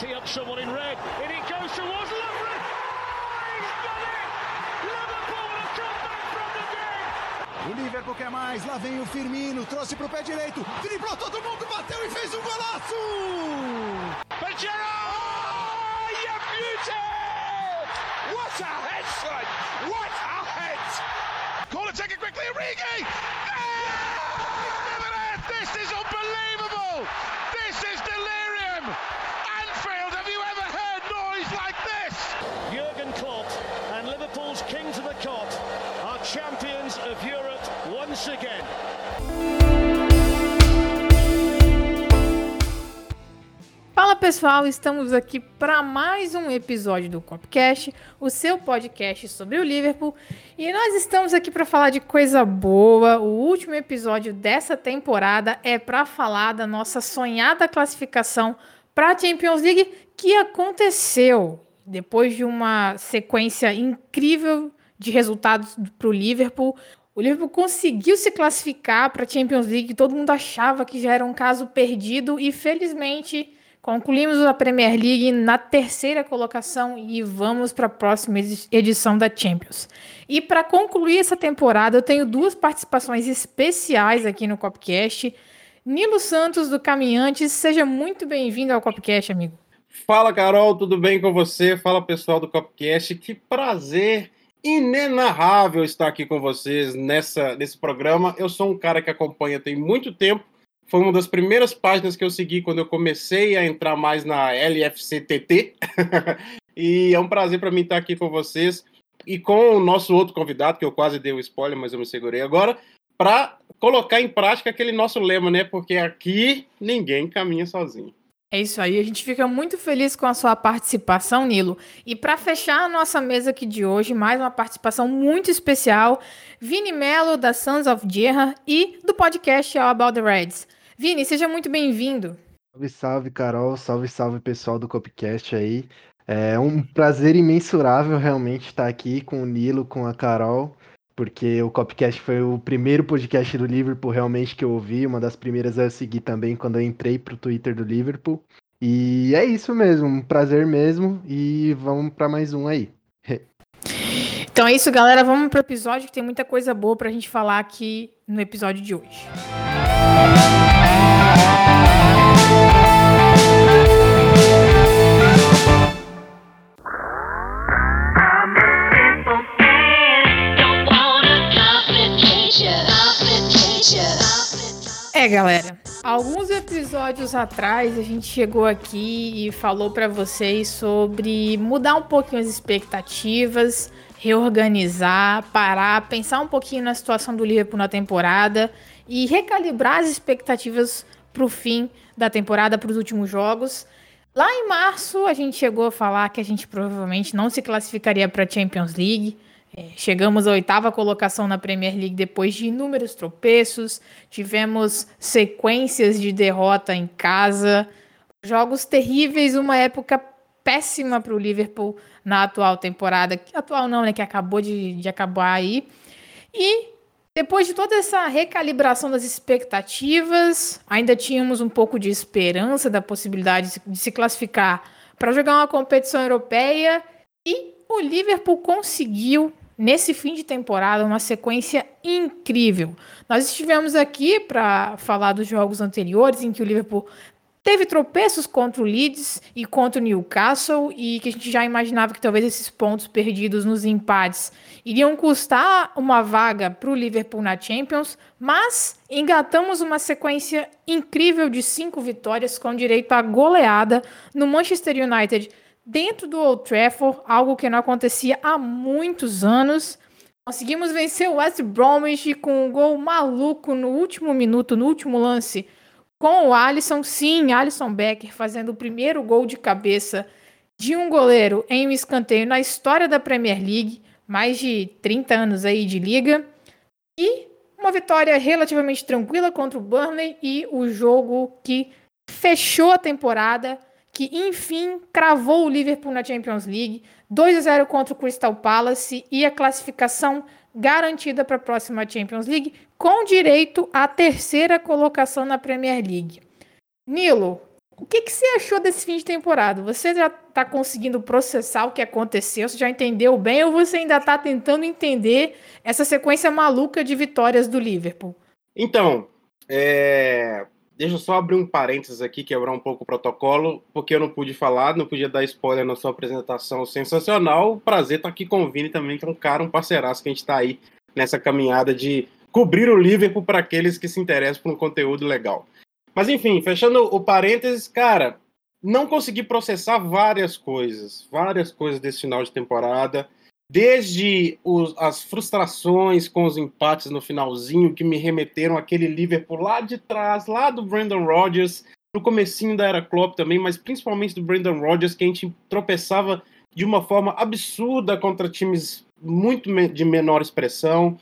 tee up someone in red. In it goes towards Lovren. He's done it! Liverpool have come back from the dead. O Liverpool quer mais, lá vem o Firmino, trouxe pro pé direito, driblou todo mundo, bateu e fez um golaço! Pajero! Oh, you beauty! What a head, son! What a head! Corner taken quickly, Origi! Yeah! This is unbelievable! This is delirium! Anfield, have you ever heard noise like this? Jurgen Klopp and Liverpool's king to the cot are champions of Europe once again. Fala pessoal, estamos aqui para mais um episódio do Copcast, o seu podcast sobre o Liverpool, e nós estamos aqui para falar de coisa boa. O último episódio dessa temporada é para falar da nossa sonhada classificação para a Champions League que aconteceu depois de uma sequência incrível de resultados para o Liverpool. O Liverpool conseguiu se classificar para a Champions League, todo mundo achava que já era um caso perdido e felizmente Concluímos a Premier League na terceira colocação e vamos para a próxima edição da Champions. E para concluir essa temporada, eu tenho duas participações especiais aqui no Copcast. Nilo Santos, do Caminhantes, seja muito bem-vindo ao Copcast, amigo. Fala, Carol, tudo bem com você? Fala, pessoal do Copcast. Que prazer inenarrável estar aqui com vocês nessa, nesse programa. Eu sou um cara que acompanha tem muito tempo foi uma das primeiras páginas que eu segui quando eu comecei a entrar mais na LFCTT. e é um prazer para mim estar aqui com vocês e com o nosso outro convidado, que eu quase dei o um spoiler, mas eu me segurei agora, para colocar em prática aquele nosso lema, né? Porque aqui ninguém caminha sozinho. É isso aí, a gente fica muito feliz com a sua participação, Nilo. E para fechar a nossa mesa aqui de hoje, mais uma participação muito especial, Vini Mello, da Sons of Gerra e do podcast All About the Reds. Vini, seja muito bem-vindo. Salve, salve, Carol. Salve, salve, pessoal do Copcast aí. É um prazer imensurável realmente estar aqui com o Nilo, com a Carol, porque o Copcast foi o primeiro podcast do Liverpool realmente que eu ouvi, uma das primeiras a seguir também quando eu entrei pro Twitter do Liverpool. E é isso mesmo, um prazer mesmo e vamos para mais um aí. Então é isso, galera. Vamos pro episódio que tem muita coisa boa pra gente falar aqui no episódio de hoje. Galera. Alguns episódios atrás a gente chegou aqui e falou para vocês sobre mudar um pouquinho as expectativas, reorganizar, parar, pensar um pouquinho na situação do Liverpool na temporada e recalibrar as expectativas para o fim da temporada, para os últimos jogos. Lá em março a gente chegou a falar que a gente provavelmente não se classificaria para a Champions League. É, chegamos à oitava colocação na Premier League depois de inúmeros tropeços, tivemos sequências de derrota em casa, jogos terríveis, uma época péssima para o Liverpool na atual temporada, atual não, né, que acabou de, de acabar aí. E depois de toda essa recalibração das expectativas, ainda tínhamos um pouco de esperança da possibilidade de se classificar para jogar uma competição europeia. E o Liverpool conseguiu nesse fim de temporada, uma sequência incrível. Nós estivemos aqui para falar dos jogos anteriores em que o Liverpool teve tropeços contra o Leeds e contra o Newcastle e que a gente já imaginava que talvez esses pontos perdidos nos empates iriam custar uma vaga para o Liverpool na Champions, mas engatamos uma sequência incrível de cinco vitórias com direito à goleada no Manchester United dentro do Old Trafford, algo que não acontecia há muitos anos. Conseguimos vencer o West Bromwich com um gol maluco no último minuto, no último lance, com o Alisson, sim, Alisson Becker fazendo o primeiro gol de cabeça de um goleiro em um escanteio na história da Premier League, mais de 30 anos aí de liga. E uma vitória relativamente tranquila contra o Burnley e o jogo que fechou a temporada que enfim cravou o Liverpool na Champions League, 2 a 0 contra o Crystal Palace e a classificação garantida para a próxima Champions League, com direito à terceira colocação na Premier League. Nilo, O que, que você achou desse fim de temporada? Você já está conseguindo processar o que aconteceu? Você já entendeu bem ou você ainda está tentando entender essa sequência maluca de vitórias do Liverpool? Então, é... deixa eu só abrir um parênteses aqui, quebrar um pouco o protocolo, porque eu não pude falar, não podia dar spoiler na sua apresentação sensacional. Prazer estar aqui com o Vini também, que é um cara, um parceiraço que a gente está aí nessa caminhada de cobrir o Liverpool para aqueles que se interessam por um conteúdo legal. Mas enfim, fechando o parênteses, cara, não consegui processar várias coisas, várias coisas desse final de temporada, desde os, as frustrações com os empates no finalzinho que me remeteram àquele Liverpool lá de trás, lá do Brandon Rodgers, no comecinho da era Klopp também, mas principalmente do Brandon Rodgers, que a gente tropeçava de uma forma absurda contra times muito de menor expressão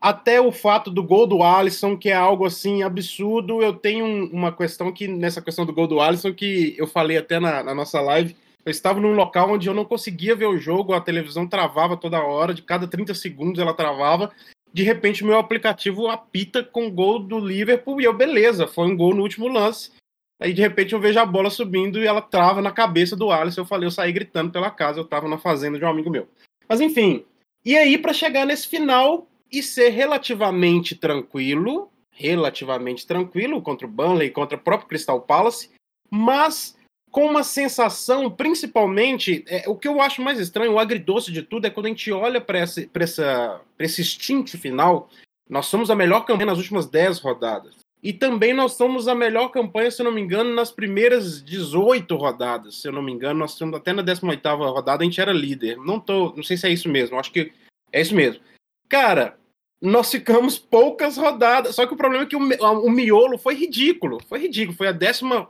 até o fato do gol do Alisson, que é algo assim absurdo. Eu tenho uma questão que, nessa questão do gol do Alisson, que eu falei até na, na, nossa live. Eu estava num local onde eu não conseguia ver o jogo, a televisão travava toda hora, de cada 30 segundos ela travava. De repente, meu aplicativo apita com gol do Liverpool e eu, beleza, foi um gol no último lance. Aí, de repente, eu vejo a bola subindo e ela trava na cabeça do Alisson. Eu falei, eu saí gritando pela casa, eu estava na fazenda de um amigo meu. Mas, enfim, e aí, para chegar nesse final, e ser relativamente tranquilo, relativamente tranquilo contra o Burnley, contra o próprio Crystal Palace, mas com uma sensação, principalmente, é, o que eu acho mais estranho, o agridoce de tudo, é quando a gente olha para esse, essa, esse stint final, nós somos a melhor campanha nas últimas 10 rodadas. E também nós somos a melhor campanha, se eu não me engano, nas primeiras 18 rodadas. Se eu não me engano, nós estamos até na 18ª rodada, a gente era líder. Não tô, não sei se é isso mesmo, acho que é isso mesmo. Cara, nós ficamos poucas rodadas. Só que o problema é que o, o miolo foi ridículo. Foi ridículo. Foi a 18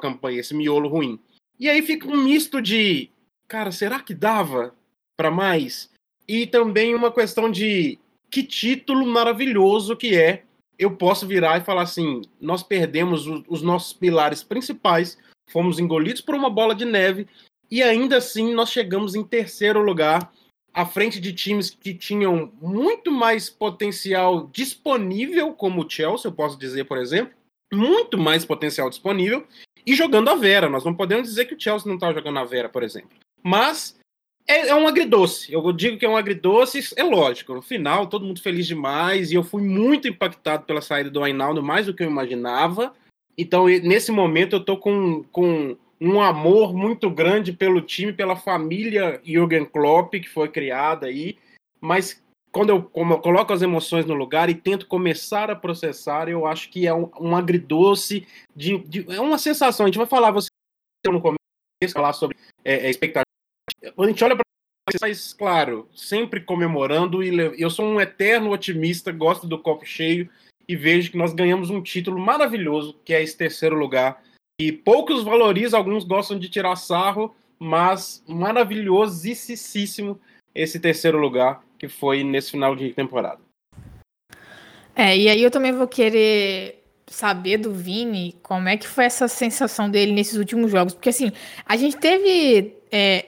campanha, esse miolo ruim. E aí fica um misto de. Cara, será que dava para mais? E também uma questão de que título maravilhoso que é. Eu posso virar e falar assim: nós perdemos os, os nossos pilares principais, fomos engolidos por uma bola de neve, e ainda assim nós chegamos em terceiro lugar à frente de times que tinham muito mais potencial disponível, como o Chelsea, eu posso dizer, por exemplo, muito mais potencial disponível, e jogando a Vera. Nós não podemos dizer que o Chelsea não está jogando a Vera, por exemplo. Mas é, é, um agridoce. Eu digo que é um agridoce, é lógico. No final, todo mundo feliz demais, e eu fui muito impactado pela saída do Ainaldo, mais do que eu imaginava. Então, nesse momento, eu estou com, com um amor muito grande pelo time, pela família Jürgen Klopp, que foi criada aí, mas quando eu, eu, coloco as emoções no lugar e tento começar a processar, eu acho que é um, um agridoce, de, de, é uma sensação, a gente vai falar, você no começo, falar sobre é, é, expectativa, quando a gente olha para mas claro, sempre comemorando e eu sou um eterno otimista, gosto do copo cheio e vejo que nós ganhamos um título maravilhoso, que é esse terceiro lugar e poucos valorizam, alguns gostam de tirar sarro, mas maravilhosíssimo esse terceiro lugar que foi nesse final de temporada. É, e aí eu também vou querer saber do Vini como é que foi essa sensação dele nesses últimos jogos, porque assim, a gente teve, é,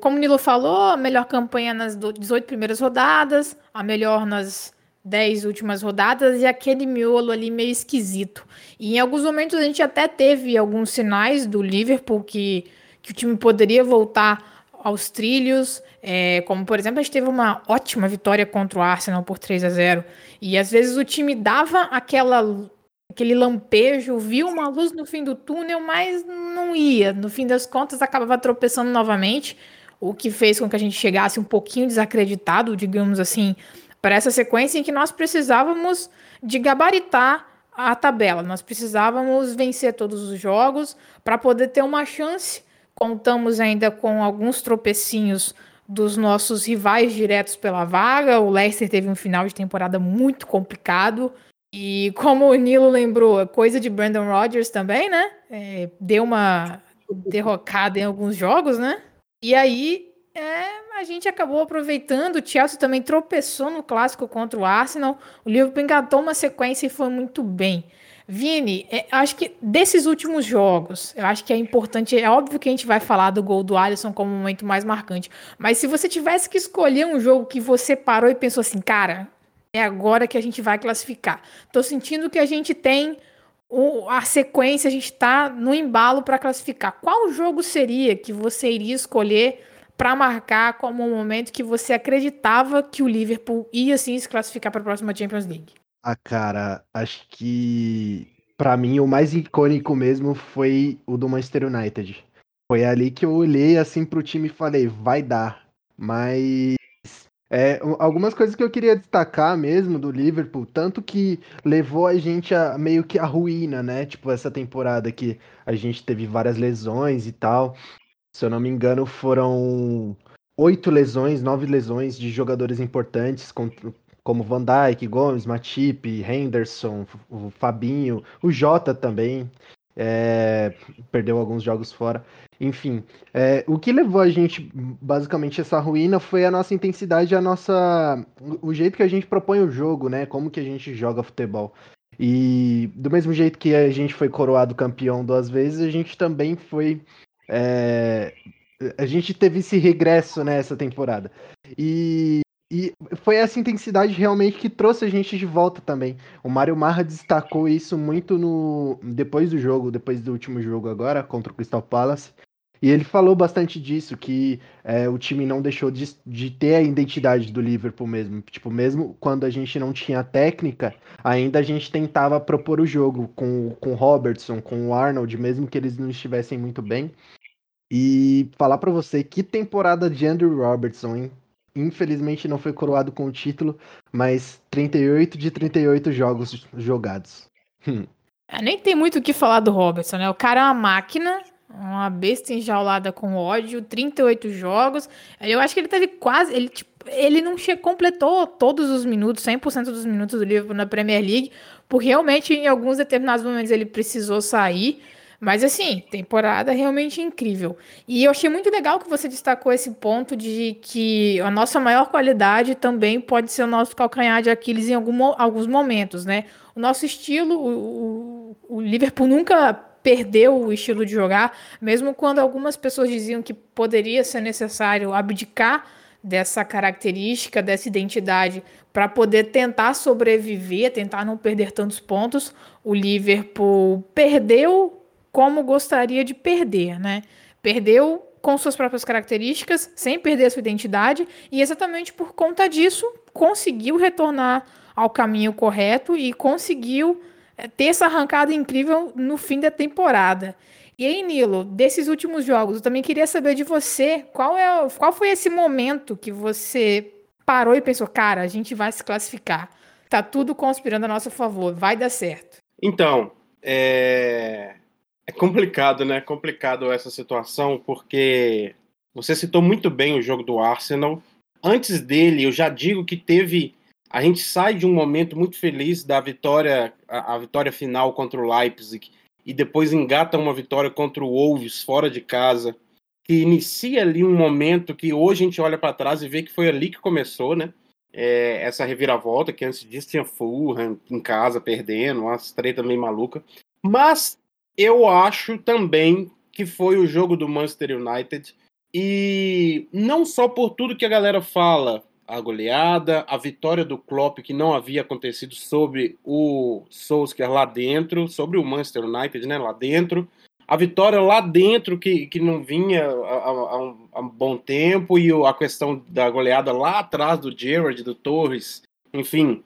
como o Nilo falou, a melhor campanha nas 18 primeiras rodadas, a melhor nas 10 últimas rodadas e aquele miolo ali meio esquisito. E em alguns momentos a gente até teve alguns sinais do Liverpool que, que o time poderia voltar aos trilhos, é, como por exemplo a gente teve uma ótima vitória contra o Arsenal por 3 a 0 e às vezes o time dava aquela aquele lampejo, viu uma luz no fim do túnel, mas não ia. No fim das contas acabava tropeçando novamente, o que fez com que a gente chegasse um pouquinho desacreditado, digamos assim, para essa sequência em que nós precisávamos de gabaritar a tabela. Nós precisávamos vencer todos os jogos para poder ter uma chance. Contamos ainda com alguns tropecinhos dos nossos rivais diretos pela vaga. O Leicester teve um final de temporada muito complicado. E como o Nilo lembrou, é coisa de Brandon Rodgers também, né? É, deu uma derrocada em alguns jogos, né? E aí é, a gente acabou aproveitando. O Chelsea também tropeçou no clássico contra o Arsenal. O Liverpool engatou uma sequência e foi muito bem. Vini, é, acho que desses últimos jogos, eu acho que é importante. É óbvio que a gente vai falar do gol do Alisson como momento mais marcante. Mas se você tivesse que escolher um jogo que você parou e pensou assim, cara, é agora que a gente vai classificar. Tô sentindo que a gente tem o, a sequência, a gente está no embalo para classificar. Qual jogo seria que você iria escolher para marcar como um momento que você acreditava que o Liverpool ia sim se classificar para a próxima Champions League? Ah, cara, acho que para mim o mais icônico mesmo foi o do Manchester United. Foi ali que eu olhei assim pro time e falei, vai dar. Mas é, algumas coisas que eu queria destacar mesmo do Liverpool, tanto que levou a gente a meio que a ruína, né? Tipo, essa temporada que a gente teve várias lesões e tal. Se eu não me engano, foram oito lesões, nove lesões de jogadores importantes, como Van Dijk, Gomes, Matip, Henderson, o Fabinho, o Jota também. É, perdeu alguns jogos fora. Enfim, é, o que levou a gente basicamente essa ruína foi a nossa intensidade, a nossa, o jeito que a gente propõe o jogo, né? Como que a gente joga futebol. E do mesmo jeito que a gente foi coroado campeão duas vezes, a gente também foi, é, a gente teve esse regresso nessa né, temporada. E e foi essa intensidade realmente que trouxe a gente de volta também. O Mário Marra destacou isso muito no depois do jogo, depois do último jogo agora contra o Crystal Palace. E ele falou bastante disso, que é, o time não deixou de, de, ter a identidade do Liverpool mesmo. Tipo, mesmo quando a gente não tinha técnica, ainda a gente tentava propor o jogo com, com o Robertson, com o Arnold, mesmo que eles não estivessem muito bem. E falar para você que temporada de Andrew Robertson, hein? infelizmente não foi coroado com o título, mas 38 de 38 jogos jogados. Hum. É, nem tem muito o que falar do Robertson, né? O cara é uma máquina, uma besta enjaulada com ódio, 38 jogos. Eu acho que ele teve quase. Ele, tipo, ele não completou todos os minutos, 100% dos minutos do Liverpool na Premier League, porque realmente em alguns determinados momentos ele precisou sair. Mas assim, temporada realmente incrível. E eu achei muito legal que você destacou esse ponto de que a nossa maior qualidade também pode ser o nosso calcanhar de Aquiles em algum, alguns momentos, né? O nosso estilo, o, o, o Liverpool nunca perdeu o estilo de jogar, mesmo quando algumas pessoas diziam que poderia ser necessário abdicar dessa característica, dessa identidade, para poder tentar sobreviver, tentar não perder tantos pontos. O Liverpool perdeu como gostaria de perder, né? Perdeu com suas próprias características, sem perder sua identidade, e exatamente por conta disso conseguiu retornar ao caminho correto e conseguiu ter essa arrancada incrível no fim da temporada. E aí, Nilo, desses últimos jogos, eu também queria saber de você qual, é, qual foi esse momento que você parou e pensou, cara, a gente vai se classificar. Tá tudo conspirando a nosso favor, vai dar certo. Então, é... É complicado, né? É complicado essa situação, porque você citou muito bem o jogo do Arsenal. Antes dele, eu já digo que teve. A gente sai de um momento muito feliz da vitória, a, a vitória final contra o Leipzig, e depois engata uma vitória contra o Wolves fora de casa, que inicia ali um momento que hoje a gente olha para trás e vê que foi ali que começou, né? É, essa reviravolta, que antes disso tinha Fulham em casa perdendo, uma treta meio maluca. Mas eu acho também que foi o jogo do Manchester United. E não só por tudo que a galera fala, a goleada, a vitória do Klopp que não havia acontecido sobre o Solskjaer lá dentro, sobre o Manchester United, né, lá dentro. A vitória lá dentro que, que não vinha há, um, um bom tempo e a questão da goleada lá atrás do Gerrard, do Torres, enfim,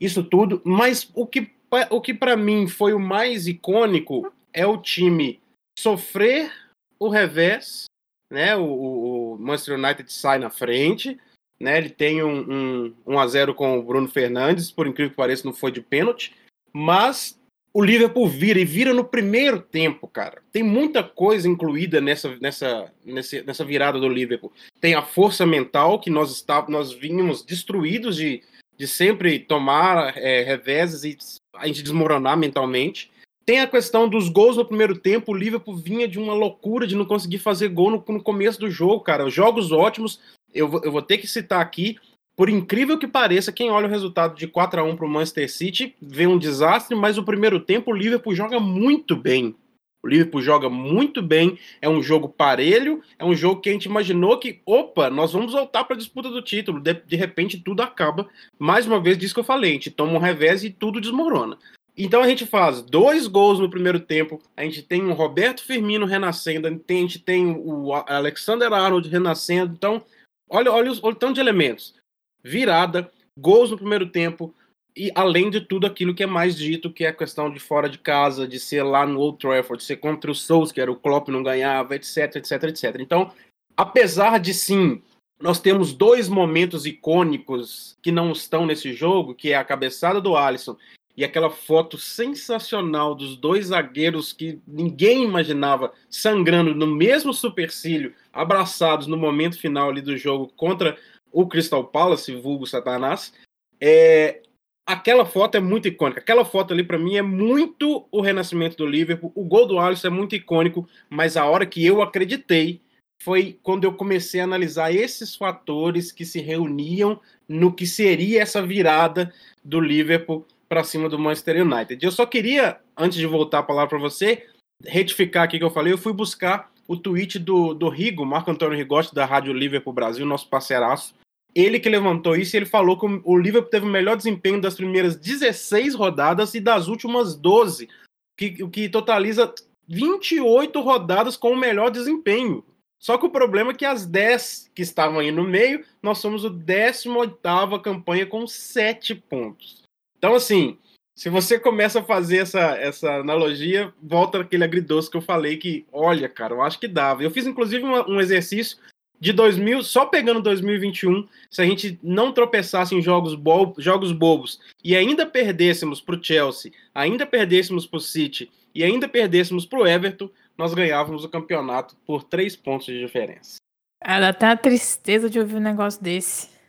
isso tudo. Mas o que, o que para mim foi o mais icônico é o time sofrer o revés, né? O, o Manchester United sai na frente, né? Ele tem um, um, um a 0 com o Bruno Fernandes, por incrível que pareça, não foi de pênalti, mas o Liverpool vira e vira no primeiro tempo, cara. Tem muita coisa incluída nessa, nessa, nessa, nessa virada do Liverpool. Tem a força mental que nós está, nós vínhamos destruídos de, de sempre tomar é, reveses e a gente desmoronar mentalmente. Tem a questão dos gols no primeiro tempo. O Liverpool vinha de uma loucura de não conseguir fazer gol no, no começo do jogo, cara. Jogos ótimos. Eu, eu vou ter que citar aqui. Por incrível que pareça, quem olha o resultado de 4 a 1 para o Manchester City vê um desastre, mas o primeiro tempo o Liverpool joga muito bem. O Liverpool joga muito bem, é um jogo parelho, é um jogo que a gente imaginou que, opa, nós vamos voltar para a disputa do título. De, de repente tudo acaba. Mais uma vez, disso que eu falei, a gente toma um revés e tudo desmorona. Então a gente faz dois gols no primeiro tempo, a gente tem o Roberto Firmino renascendo, a gente tem o Alexander Arnold renascendo. Então, olha, olha, olha o tanto de elementos. Virada, gols no primeiro tempo, e além de tudo aquilo que é mais dito, que é a questão de fora de casa, de ser lá no Old Trafford, de ser contra o Souls, que era o Klopp não ganhava, etc, etc, etc. Então, apesar de sim, nós temos dois momentos icônicos que não estão nesse jogo, que é a cabeçada do Alisson e aquela foto sensacional dos dois zagueiros que ninguém imaginava sangrando no mesmo supercílio, abraçados no momento final ali do jogo contra o Crystal Palace, vulgo Satanás. É, aquela foto é muito icônica. Aquela foto ali, para mim, é muito o renascimento do Liverpool. O gol do Alisson é muito icônico, mas a hora que eu acreditei foi quando eu comecei a analisar esses fatores que se reuniam no que seria essa virada do Liverpool para cima do Manchester United. Eu só queria, antes de voltar a palavra para você, retificar aqui que eu falei. Eu fui buscar o tweet do, do Rigo, Marco Antônio Rigotti, da Rádio Liverpool Brasil, nosso parceiraço, ele que levantou isso, ele falou que o Liverpool teve o melhor desempenho das primeiras 16 rodadas e das últimas 12, que, o que totaliza 28 rodadas com o melhor desempenho. Só que o problema é que as 10 que estavam aí no meio, nós somos o 18ª campanha com 7 pontos. Então, assim, se você começa a fazer essa, essa analogia, volta aquele agridoce que eu falei que, olha, cara, eu acho que dava. Eu fiz, inclusive, um exercício de 2000, só pegando 2021, se a gente não tropeçasse em jogos, bo jogos bobos e ainda perdêssemos para o Chelsea, ainda perdêssemos para o City e ainda perdêssemos para o Everton, nós ganhávamos o campeonato por três pontos de diferença. Ah, dá até uma tristeza de ouvir um negócio desse.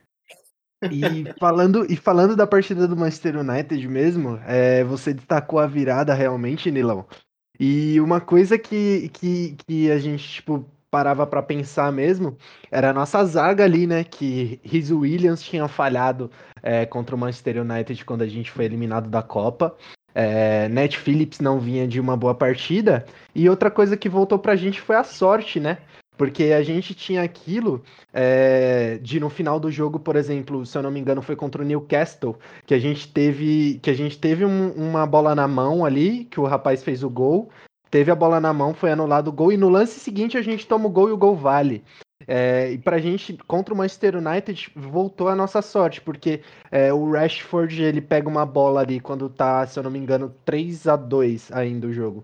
E falando, e falando da partida do Manchester United mesmo, é, você destacou a virada realmente, Nilão. E uma coisa que, que, que a gente, tipo, parava para pensar mesmo, era a nossa zaga ali, né? Que Riz Williams tinha falhado é, contra o Manchester United quando a gente foi eliminado da Copa. É, Net Phillips não vinha de uma boa partida. E outra coisa que voltou pra gente foi a sorte, né? Porque a gente tinha aquilo é, de no final do jogo, por exemplo, se eu não me engano, foi contra o Newcastle, que a gente teve, que a gente teve um, uma bola na mão ali, que o rapaz fez o gol, teve a bola na mão, foi anulado o gol, e no lance seguinte a gente toma o gol e o gol vale. É, e pra gente, contra o Manchester United, voltou a nossa sorte, porque é, o Rashford ele pega uma bola ali quando tá, se eu não me engano, 3 a 2 ainda o jogo.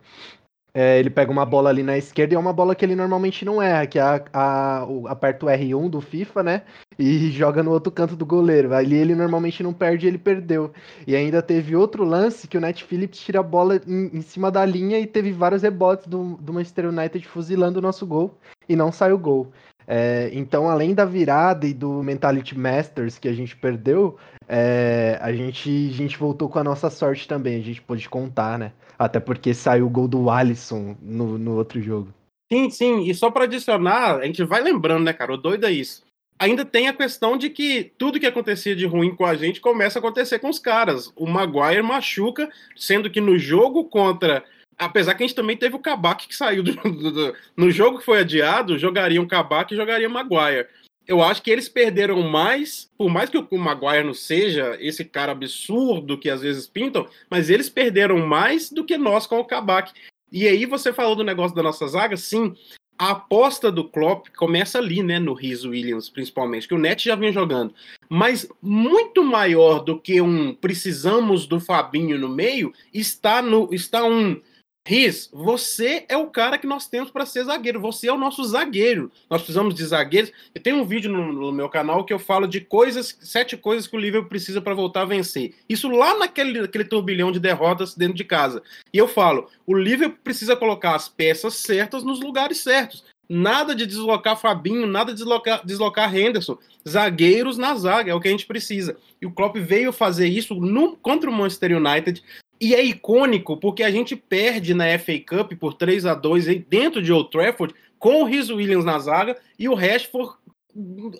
É, ele pega uma bola ali na esquerda e é uma bola que ele normalmente não erra, que é a, a, o, aperta o R1 do FIFA, né? E joga no outro canto do goleiro. Ali ele normalmente não perde, ele perdeu. E ainda teve outro lance que o Net Phillips tira a bola em, em cima da linha e teve vários rebotes do, do Manchester United fuzilando o nosso gol e não sai o gol. É, então, além da virada e do Mentality Masters que a gente perdeu, é, a, gente, a gente voltou com a nossa sorte também, a gente pôde contar, né? Até porque saiu o gol do Alisson no, no outro jogo. Sim, sim. E só para adicionar, a gente vai lembrando, né, cara? O doido é isso. Ainda tem a questão de que tudo que acontecia de ruim com a gente começa a acontecer com os caras. O Maguire machuca, sendo que no jogo contra. Apesar que a gente também teve o Kabak que saiu do, do, do, no jogo que foi adiado, jogariam Kabak e jogaria Maguire eu acho que eles perderam mais, por mais que o Maguire não seja esse cara absurdo que às vezes pintam, mas eles perderam mais do que nós com o Kabak. E aí você falou do negócio da nossa zaga, sim. A aposta do Klopp começa ali, né, no Rhys Williams, principalmente, que o Net já vinha jogando. Mas muito maior do que um precisamos do Fabinho no meio, está no está um Riz, você é o cara que nós temos para ser zagueiro. Você é o nosso zagueiro. Nós precisamos de zagueiros. Eu tenho um vídeo no, no meu canal que eu falo de coisas, sete coisas que o Liverpool precisa para voltar a vencer. Isso lá naquele, turbilhão de derrotas dentro de casa. E eu falo, o Liverpool precisa colocar as peças certas nos lugares certos. Nada de deslocar Fabinho, nada de deslocar, deslocar Henderson. Zagueiros na zaga, é o que a gente precisa. E o Klopp veio fazer isso no, contra o Manchester United, e é icônico porque a gente perde na FA Cup por 3 a 2 dentro de Old Trafford com o Rhys Williams na zaga e o Rashford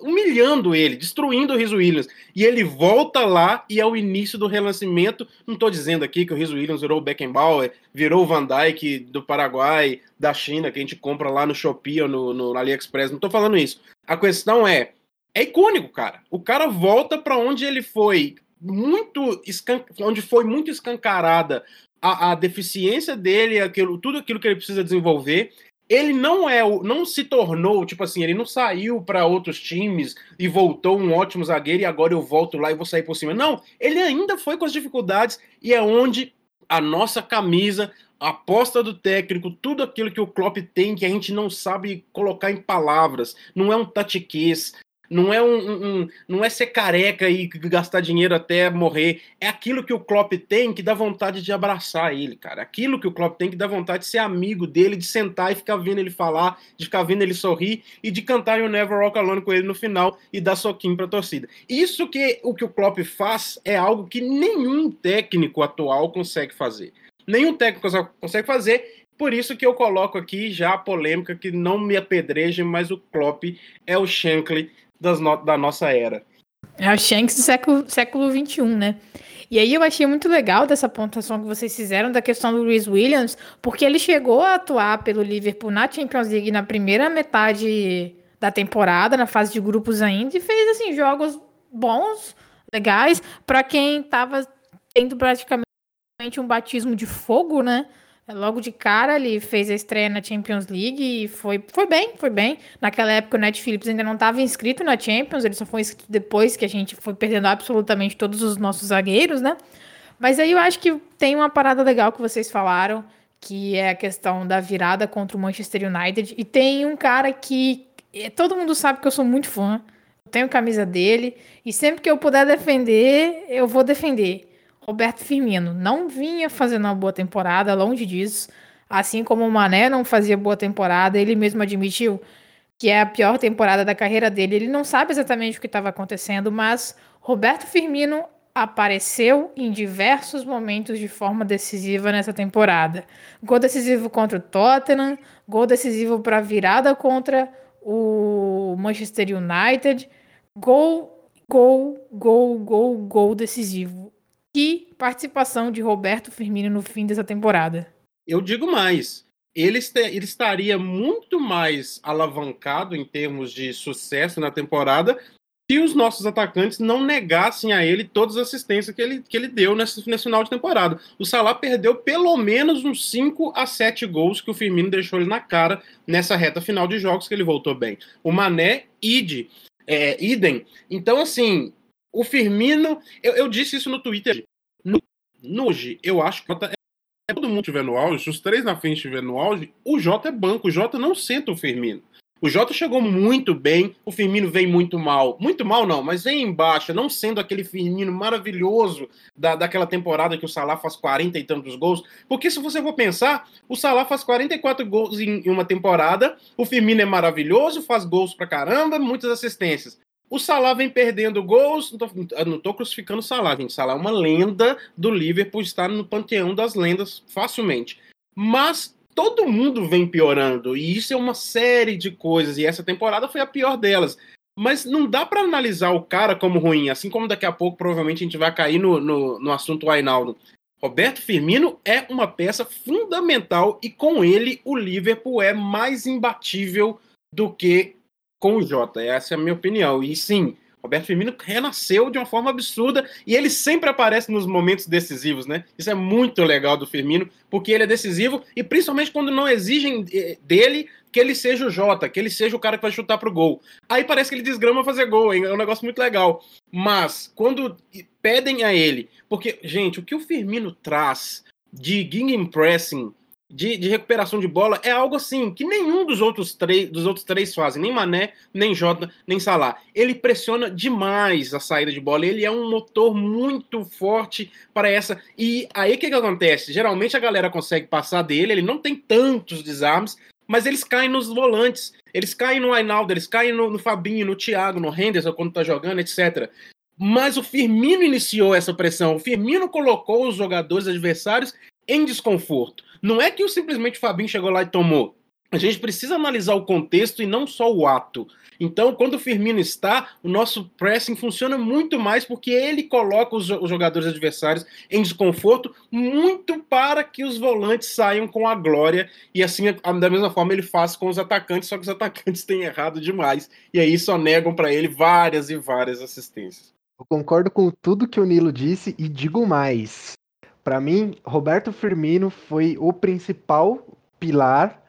humilhando ele, destruindo o Rhys Williams. E ele volta lá e é o início do relançamento. Não estou dizendo aqui que o Rhys Williams virou o Beckenbauer, virou o Van Dijk do Paraguai, da China, que a gente compra lá no Shopee ou no, no AliExpress. Não estou falando isso. A questão é, é icônico, cara. O cara volta para onde ele foi muito onde foi muito escancarada a, a deficiência dele, aquilo, tudo aquilo que ele precisa desenvolver. Ele não é, não se tornou, tipo assim, ele não saiu para outros times e voltou um ótimo zagueiro e agora eu volto lá e vou sair por cima. Não, ele ainda foi com as dificuldades e é onde a nossa camisa, a aposta do técnico, tudo aquilo que o Klopp tem que a gente não sabe colocar em palavras, não é um case, não é um, um, não é ser careca e gastar dinheiro até morrer. É aquilo que o Klopp tem que dá vontade de abraçar ele, cara. Aquilo que o Klopp tem que dá vontade de ser amigo dele, de sentar e ficar vendo ele falar, de ficar vendo ele sorrir e de cantar o Never Walk Alone com ele no final e dar soquinho pra torcida. Isso que o que o Klopp faz é algo que nenhum técnico atual consegue fazer. Nenhum técnico consegue fazer por isso que eu coloco aqui já a polêmica que não me apedrejem, mas o Klopp é o Shankly das no da nossa era. É o Shanks do século, século XXI, né? E aí eu achei muito legal dessa pontuação que vocês fizeram da questão do Luiz Williams, porque ele chegou a atuar pelo Liverpool na Champions League na primeira metade da temporada, na fase de grupos ainda, e fez assim jogos bons, legais, para quem estava tendo praticamente um batismo de fogo, né? Logo de cara, ele fez a estreia na Champions League e foi, foi bem, foi bem. Naquela época, o Net Phillips ainda não estava inscrito na Champions, ele só foi inscrito depois que a gente foi perdendo absolutamente todos os nossos zagueiros, né? Mas aí eu acho que tem uma parada legal que vocês falaram, que é a questão da virada contra o Manchester United. E tem um cara que eh, todo mundo sabe que eu sou muito fã, eu tenho camisa dele, e sempre que eu puder defender, eu vou defender. Roberto Firmino não vinha fazendo uma boa temporada, longe disso. Assim como o Mané não fazia boa temporada, ele mesmo admitiu que é a pior temporada da carreira dele. Ele não sabe exatamente o que estava acontecendo, mas Roberto Firmino apareceu em diversos momentos de forma decisiva nessa temporada. Gol decisivo contra o Tottenham, gol decisivo para a virada contra o Manchester United, gol, gol, gol, gol, gol decisivo. Que participação de Roberto Firmino no fim dessa temporada. Eu digo mais. Ele, ele estaria muito mais alavancado em termos de sucesso na temporada se os nossos atacantes não negassem a ele todas as assistências que ele, que ele deu nesse, nesse final de temporada. O Salah perdeu pelo menos uns 5 a 7 gols que o Firmino deixou ele na cara nessa reta final de jogos que ele voltou bem. O Mané, id, é, idem. Então, assim, o Firmino, eu, eu disse isso no Twitter. No, no, hoje, eu acho que é, todo mundo estiver no auge, se os três na frente estiver no auge, o Jota é banco, o Jota não senta o Firmino. O Jota chegou muito bem, o Firmino vem muito mal. Muito mal não, mas vem embaixo, não sendo aquele Firmino maravilhoso da, daquela temporada que o Salah faz 40 e tantos gols. Porque se você for pensar, o Salah faz 44 gols em, em uma temporada, o Firmino é maravilhoso, faz gols pra caramba, muitas assistências. O Salah vem perdendo gols. Não tô crucificando o Salah, gente. Salah é uma lenda do Liverpool, está no panteão das lendas facilmente. Mas todo mundo vem piorando. E isso é uma série de coisas. E essa temporada foi a pior delas. Mas não dá para analisar o cara como ruim. Assim como daqui a pouco provavelmente a gente vai cair no, no, no assunto Ainaldo. Roberto Firmino é uma peça fundamental e com ele o Liverpool é mais imbatível do que com o Jota. Essa é a minha opinião. E sim, Roberto Firmino renasceu de uma forma absurda e ele sempre aparece nos momentos decisivos, né? Isso é muito legal do Firmino, porque ele é decisivo e principalmente quando não exigem eh, dele que ele seja o Jota, que ele seja o cara que vai chutar pro gol. Aí parece que ele desgrama fazer gol, hein? É um negócio muito legal. Mas quando pedem a ele, porque, gente, o que o Firmino traz de pressing de, de, recuperação de bola é algo assim que nenhum dos outros três dos outros três fazem, nem Mané, nem Jota, nem Salah. Ele pressiona demais a saída de bola. Ele é um motor muito forte para essa. E aí o que, que acontece? Geralmente a galera consegue passar dele. Ele não tem tantos desarmes, mas eles caem nos volantes. Eles caem no Ainaldo, eles caem no, no Fabinho, no Thiago, no Henderson quando tá jogando, etc. Mas o Firmino iniciou essa pressão. O Firmino colocou os jogadores adversários em desconforto. Não é que o simplesmente Fabinho chegou lá e tomou. A gente precisa analisar o contexto e não só o ato. Então, quando o Firmino está, o nosso pressing funciona muito mais porque ele coloca os, jogadores adversários em desconforto, muito para que os volantes saiam com a glória. E assim, da mesma forma, ele faz com os atacantes, só que os atacantes têm errado demais. E aí só negam para ele várias e várias assistências. Eu concordo com tudo que o Nilo disse e digo mais. Para mim, Roberto Firmino foi o principal pilar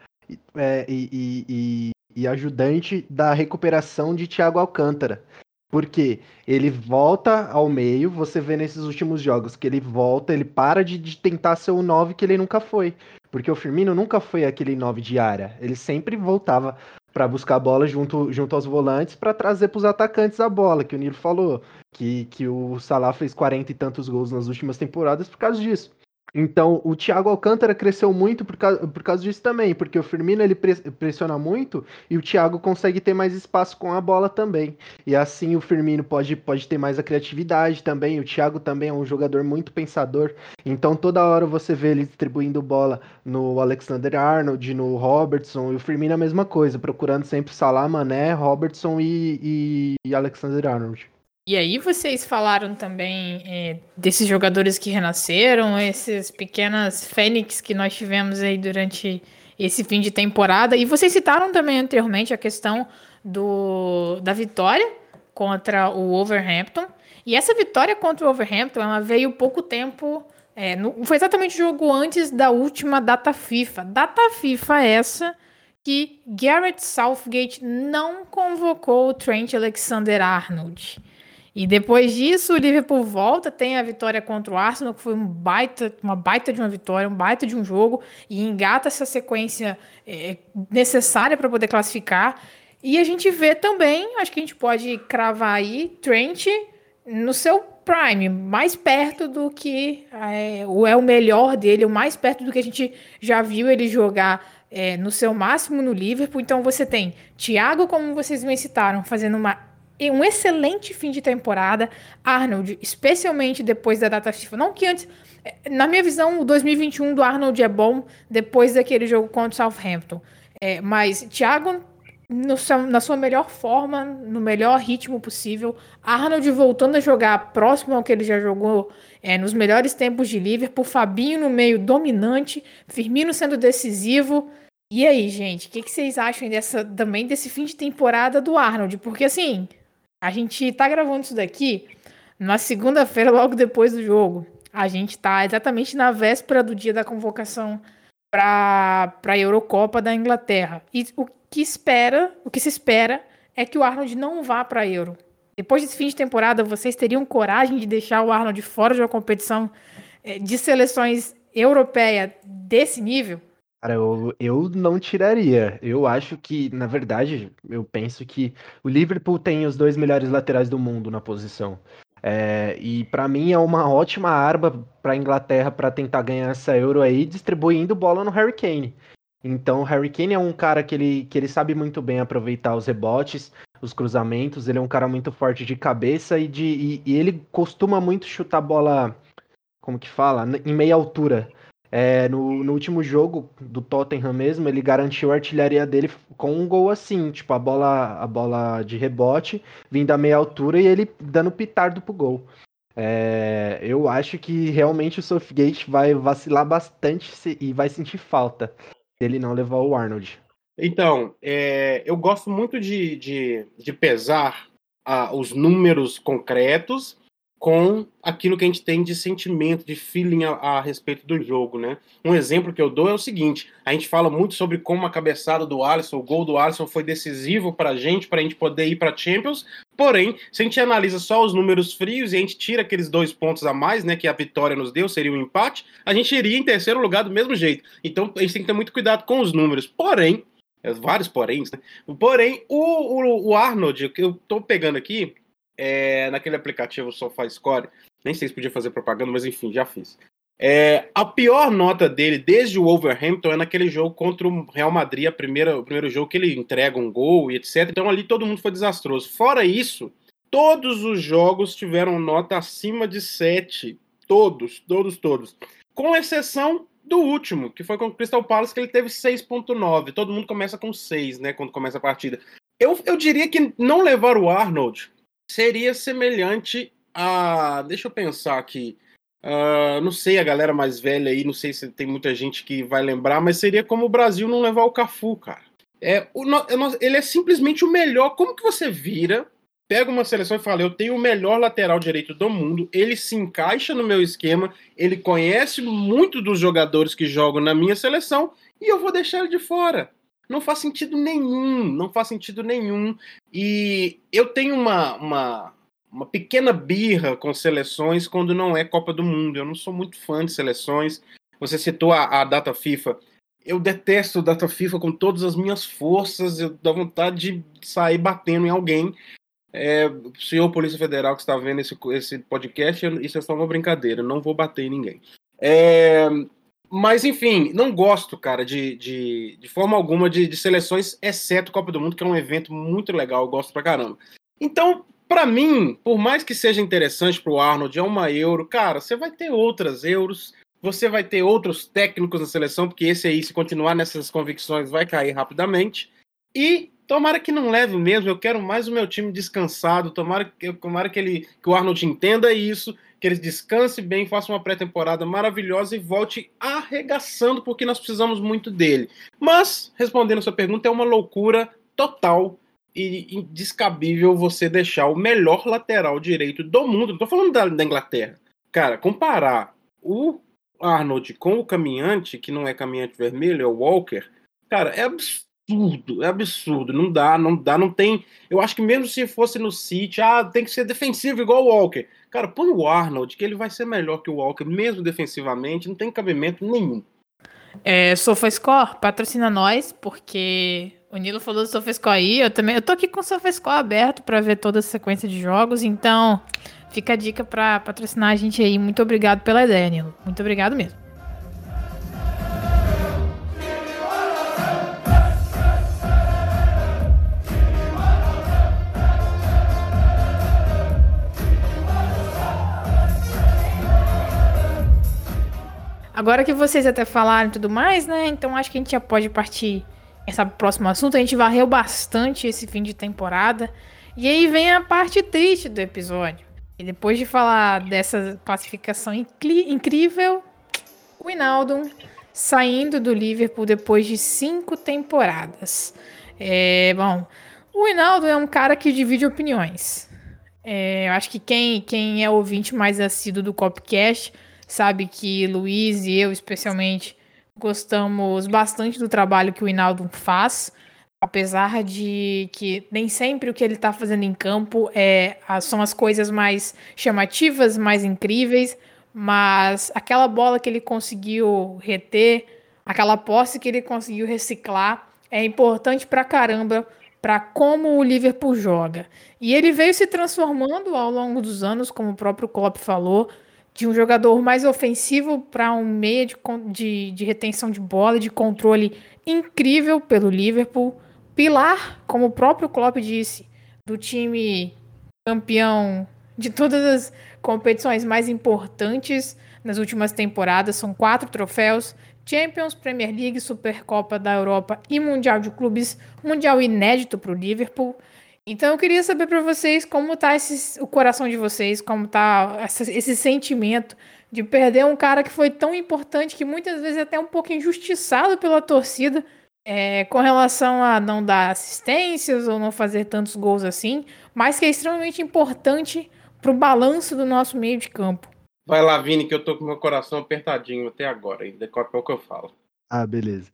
é, e, e, e, ajudante da recuperação de Thiago Alcântara. Porque ele volta ao meio, você vê nesses últimos jogos que ele volta, ele para de, de tentar ser o 9 que ele nunca foi. Porque o Firmino nunca foi aquele 9 de área. Ele sempre voltava para buscar a bola junto, junto aos volantes para trazer para os atacantes a bola, que o Nilo falou. Que, que o Salah fez 40 e tantos gols nas últimas temporadas por causa disso. Então, o Thiago Alcântara cresceu muito por causa, por causa disso também, porque o Firmino ele pressiona muito e o Thiago consegue ter mais espaço com a bola também. E assim o Firmino pode, pode ter mais a criatividade também. O Thiago também é um jogador muito pensador. Então, toda hora você vê ele distribuindo bola no Alexander Arnold, no Robertson, e o Firmino é a mesma coisa, procurando sempre Salah, Mané, Robertson e, e, e Alexander Arnold. E aí vocês falaram também é, desses jogadores que renasceram, esses pequenas fênix que nós tivemos aí durante esse fim de temporada. E vocês citaram também anteriormente a questão do, da vitória contra o Wolverhampton. E essa vitória contra o Wolverhampton, ela veio pouco tempo... É, no, foi exatamente o jogo antes da última data FIFA. Data FIFA essa que Garrett Southgate não convocou o Trent Alexander-Arnold. E depois disso, o Liverpool volta, tem a vitória contra o Arsenal, que foi um baita, uma baita de uma vitória, um baita de um jogo, e engata essa sequência é, necessária para poder classificar. E a gente vê também, acho que a gente pode cravar aí, Trent no seu prime, mais perto do que é, o é o melhor dele, o mais perto do que a gente já viu ele jogar é, no seu máximo no Liverpool. Então você tem Thiago, como vocês me citaram, fazendo uma um excelente fim de temporada. Arnold, especialmente depois da data FIFA. Não que antes. Eh, na minha visão, o 2021 do Arnold é bom depois daquele jogo contra o Southampton. É, mas Thiago, seu, na sua melhor forma, no melhor ritmo possível. Arnold voltando a jogar próximo ao que ele já jogou é, nos melhores tempos de Liverpool. Fabinho no meio dominante. Firmino sendo decisivo. E aí, gente, o que, que, vocês acham dessa, também desse fim de temporada do Arnold? Porque assim, a gente tá gravando isso daqui na segunda-feira, logo depois do jogo. A gente tá exatamente na véspera do dia da convocação para a Eurocopa da Inglaterra. E o que espera, o que se espera é que o Arnold não vá para a Euro. Depois desse fim de temporada, vocês teriam coragem de deixar o Arnold fora de uma competição eh, de seleções europeia desse nível? Cara, eu, eu não tiraria. Eu acho que, na verdade, eu penso que o Liverpool tem os dois melhores laterais do mundo na posição. É, e para mim é uma ótima arma para a Inglaterra para tentar ganhar essa Euro aí, distribuindo bola no Harry Kane. Então, o Harry Kane é um cara que ele, que ele sabe muito bem aproveitar os rebotes, os cruzamentos. Ele é um cara muito forte de cabeça e, de, e, e ele costuma muito chutar bola, como que fala, em meia altura. É, no, no, último jogo do Tottenham mesmo, ele garantiu a artilharia dele com um gol assim, tipo a bola, a bola de rebote vindo a meia altura e ele dando pitardo pro gol. É, eu acho que realmente o Southgate vai vacilar bastante e vai sentir falta se ele não levar o Arnold. Então, é, eu gosto muito de, de, de pesar ah, os números concretos com aquilo que a gente tem de sentimento, de feeling a, a, respeito do jogo, né? Um exemplo que eu dou é o seguinte: a gente fala muito sobre como a cabeçada do Alisson, o gol do Alisson foi decisivo para a gente, para a gente poder ir para Champions. Porém, se a gente analisa só os números frios e a gente tira aqueles dois pontos a mais, né, que a vitória nos deu, seria um empate, a gente iria em terceiro lugar do mesmo jeito. Então, a gente tem que ter muito cuidado com os números. Porém, é, vários poréns, né? Porém, o, o, o Arnold, que eu tô pegando aqui, é, naquele aplicativo SofaScore, nem sei se podia fazer propaganda, mas enfim, já fiz. É, a pior nota dele desde o Wolverhampton é naquele jogo contra o Real Madrid, a primeira, o primeiro jogo que ele entrega um gol e etc. Então ali todo mundo foi desastroso. Fora isso, todos os jogos tiveram nota acima de 7. Todos, todos, todos. Com exceção do último, que foi com o Crystal Palace, que ele teve 6.9. Todo mundo começa com 6, né, quando começa a partida. Eu, eu diria que não levar o Arnold seria semelhante a. Deixa eu pensar aqui. Uh, não sei, a galera mais velha aí, não sei se tem muita gente que vai lembrar, mas seria como o Brasil não levar o Cafu, cara. É, o, ele é simplesmente o melhor. Como que você vira pego uma seleção e falo, eu tenho o melhor lateral direito do mundo, ele se encaixa no meu esquema, ele conhece muito dos jogadores que jogam na minha seleção e eu vou deixar ele de fora. Não faz sentido nenhum, não faz sentido nenhum. E eu tenho uma, uma, uma pequena birra com seleções quando não é Copa do Mundo. Eu não sou muito fã de seleções. Você citou a, a data FIFA. Eu detesto data FIFA com todas as minhas forças. Eu dá vontade de sair batendo em alguém. É, senhor Polícia Federal que está vendo esse, esse podcast, isso é só uma brincadeira. Não vou bater em ninguém. É, mas, enfim, não gosto, cara, de, de, de forma alguma de, de, seleções, exceto Copa do Mundo, que é um evento muito legal, eu gosto pra caramba. Então, para mim, por mais que seja interessante pro Arnold, é uma euro, cara, você vai ter outras euros, você vai ter outros técnicos na seleção, porque esse aí, se continuar nessas convicções, vai cair rapidamente. E tomara que não leve mesmo, eu quero mais o meu time descansado, tomara, tomara que, ele, que o Arnold entenda isso que ele descanse bem, faça uma pré-temporada maravilhosa e volte arregaçando, porque nós precisamos muito dele. Mas, respondendo a sua pergunta, é uma loucura total e descabível você deixar o melhor lateral direito do mundo. Não tô falando da, da Inglaterra. Cara, comparar o Arnold com o caminhante, que não é caminhante vermelho, é o Walker, cara, é absurdo absurdo, é absurdo. Não dá, não dá, não tem. Eu acho que mesmo se fosse no City, ah, tem que ser defensivo igual o Walker. Cara, põe o Arnold, que ele vai ser melhor que o Walker, mesmo defensivamente, não tem cabimento nenhum. É, SofaScore, patrocina nós, porque o Nilo falou do SofaScore aí, eu também, eu tô aqui com o SofaScore aberto para ver toda a sequência de jogos, então fica a dica para patrocinar a gente aí. Muito obrigado pela ideia, Nilo. Muito obrigado mesmo. Agora que vocês até falaram e tudo mais, né? Então acho que a gente já pode partir esse próximo assunto. A gente varreu bastante esse fim de temporada. E aí vem a parte triste do episódio. E depois de falar dessa classificação incrível, o Inaldo saindo do Liverpool depois de cinco temporadas. É, bom, o Inaldo é um cara que divide opiniões. É, eu acho que quem, quem é ouvinte mais assíduo do Copcast sabe que Luiz e eu, especialmente, gostamos bastante do trabalho que o Hinaldo faz, apesar de que nem sempre o que ele está fazendo em campo é, são as coisas mais chamativas, mais incríveis, mas aquela bola que ele conseguiu reter, aquela posse que ele conseguiu reciclar, é importante pra caramba para como o Liverpool joga. E ele veio se transformando ao longo dos anos, como o próprio Klopp falou, de um jogador mais ofensivo para um meia de, de, de, retenção de bola, de controle incrível pelo Liverpool. Pilar, como o próprio Klopp disse, do time campeão de todas as competições mais importantes nas últimas temporadas. São quatro troféus: Champions, Premier League, Supercopa da Europa e Mundial de Clubes. Mundial inédito para o Liverpool. Então eu queria saber para vocês como tá esse, o coração de vocês, como tá essa, esse sentimento de perder um cara que foi tão importante que muitas vezes é até um pouco injustiçado pela torcida é, com relação a não dar assistências ou não fazer tantos gols assim, mas que é extremamente importante para o balanço do nosso meio de campo. Vai lá, Vini, que eu tô com meu coração apertadinho até agora, e daqui a pouco eu falo. Ah, beleza.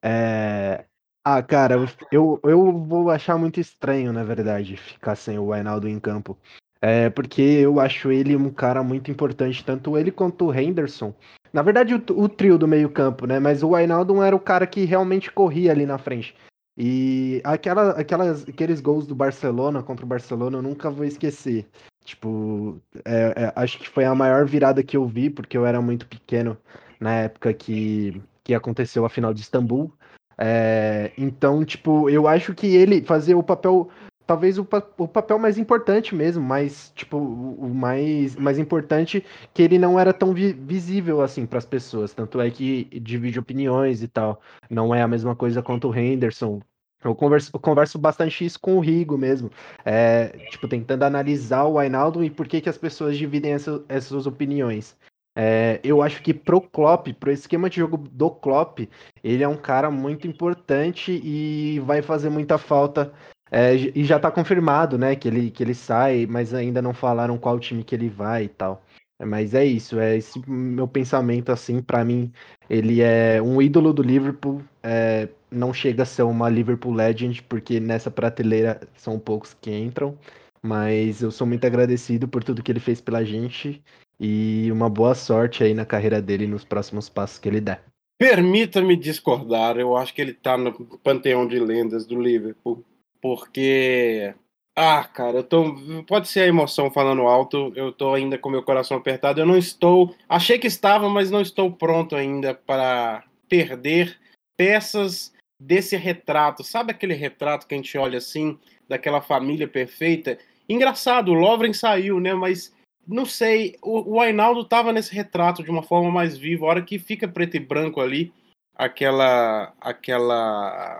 É, ah, cara, eu, eu vou achar muito estranho, na verdade, ficar sem o Wijnaldum em campo. É, porque eu acho ele um cara muito importante, tanto ele quanto o Henderson. Na verdade, o, o trio do meio campo, né? Mas o Wijnaldum era o cara que realmente corria ali na frente. E aquela, aquelas, aqueles gols do Barcelona contra o Barcelona eu nunca vou esquecer. Tipo, é, é, acho que foi a maior virada que eu vi, porque eu era muito pequeno na época que, que aconteceu a final de Istambul. É, então, tipo, eu acho que ele fazer o papel, talvez o, o papel mais importante mesmo, mas, tipo, o mais, mais importante que ele não era tão vi visível assim para as pessoas. Tanto é que divide opiniões e tal. Não é a mesma coisa quanto o Henderson. Eu converso, eu converso bastante isso com o Rigo mesmo. É, tipo, tentando analisar o Ainaldo e por que, que as pessoas dividem essa, essas opiniões. É, eu acho que pro Klopp, pro esquema de jogo do Klopp, ele é um cara muito importante e vai fazer muita falta É, e já tá confirmado, né, que ele, que ele sai, mas ainda não falaram qual time que ele vai e tal. Mas é isso, é esse meu pensamento, assim, para mim, ele é um ídolo do Liverpool, é, não chega a ser uma Liverpool Legend, porque nessa prateleira são poucos que entram, mas eu sou muito agradecido por tudo que ele fez pela gente e uma boa sorte aí na carreira dele nos próximos passos que ele der. Permita-me discordar, eu acho que ele tá no panteão de lendas do Liverpool, porque ah, cara, eu tô. Pode ser a emoção falando alto, eu tô ainda com meu coração apertado. Eu não estou. Achei que estava, mas não estou pronto ainda para perder peças desse retrato. Sabe aquele retrato que a gente olha assim, daquela família perfeita? Engraçado, o Lovren saiu, né? Mas não sei, o, o Ainaldo tava nesse retrato de uma forma mais viva. A hora que fica preto e branco ali, aquela. aquela.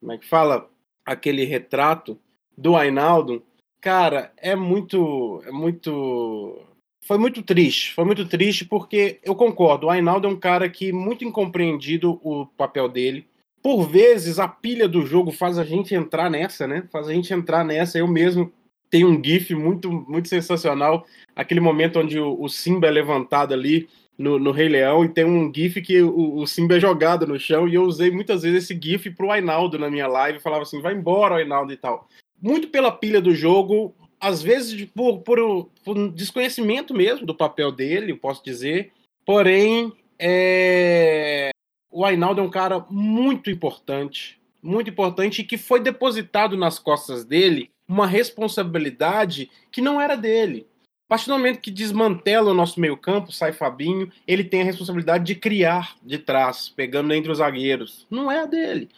Como é que fala? Aquele retrato do Ainaldo, cara, é muito, é muito, foi muito triste, foi muito triste porque eu concordo, o Ainaldo é um cara que muito incompreendido o papel dele. Por vezes a pilha do jogo faz a gente entrar nessa, né? Faz a gente entrar nessa. Eu mesmo tenho um gif muito, muito sensacional, aquele momento onde o, o Simba é levantado ali no, no, Rei Leão e tem um GIF que o, o, Simba é jogado no chão e eu usei muitas vezes esse GIF pro Ainaldo na minha live, falava assim, vai embora, Ainaldo e tal muito pela pilha do jogo, às vezes por, por, por desconhecimento mesmo do papel dele, posso dizer. Porém, é... o Ainaldo é um cara muito importante, muito importante, e que foi depositado nas costas dele uma responsabilidade que não era dele. A partir do momento que desmantela o nosso meio-campo, sai Fabinho, ele tem a responsabilidade de criar de trás, pegando entre os zagueiros. Não é a dele.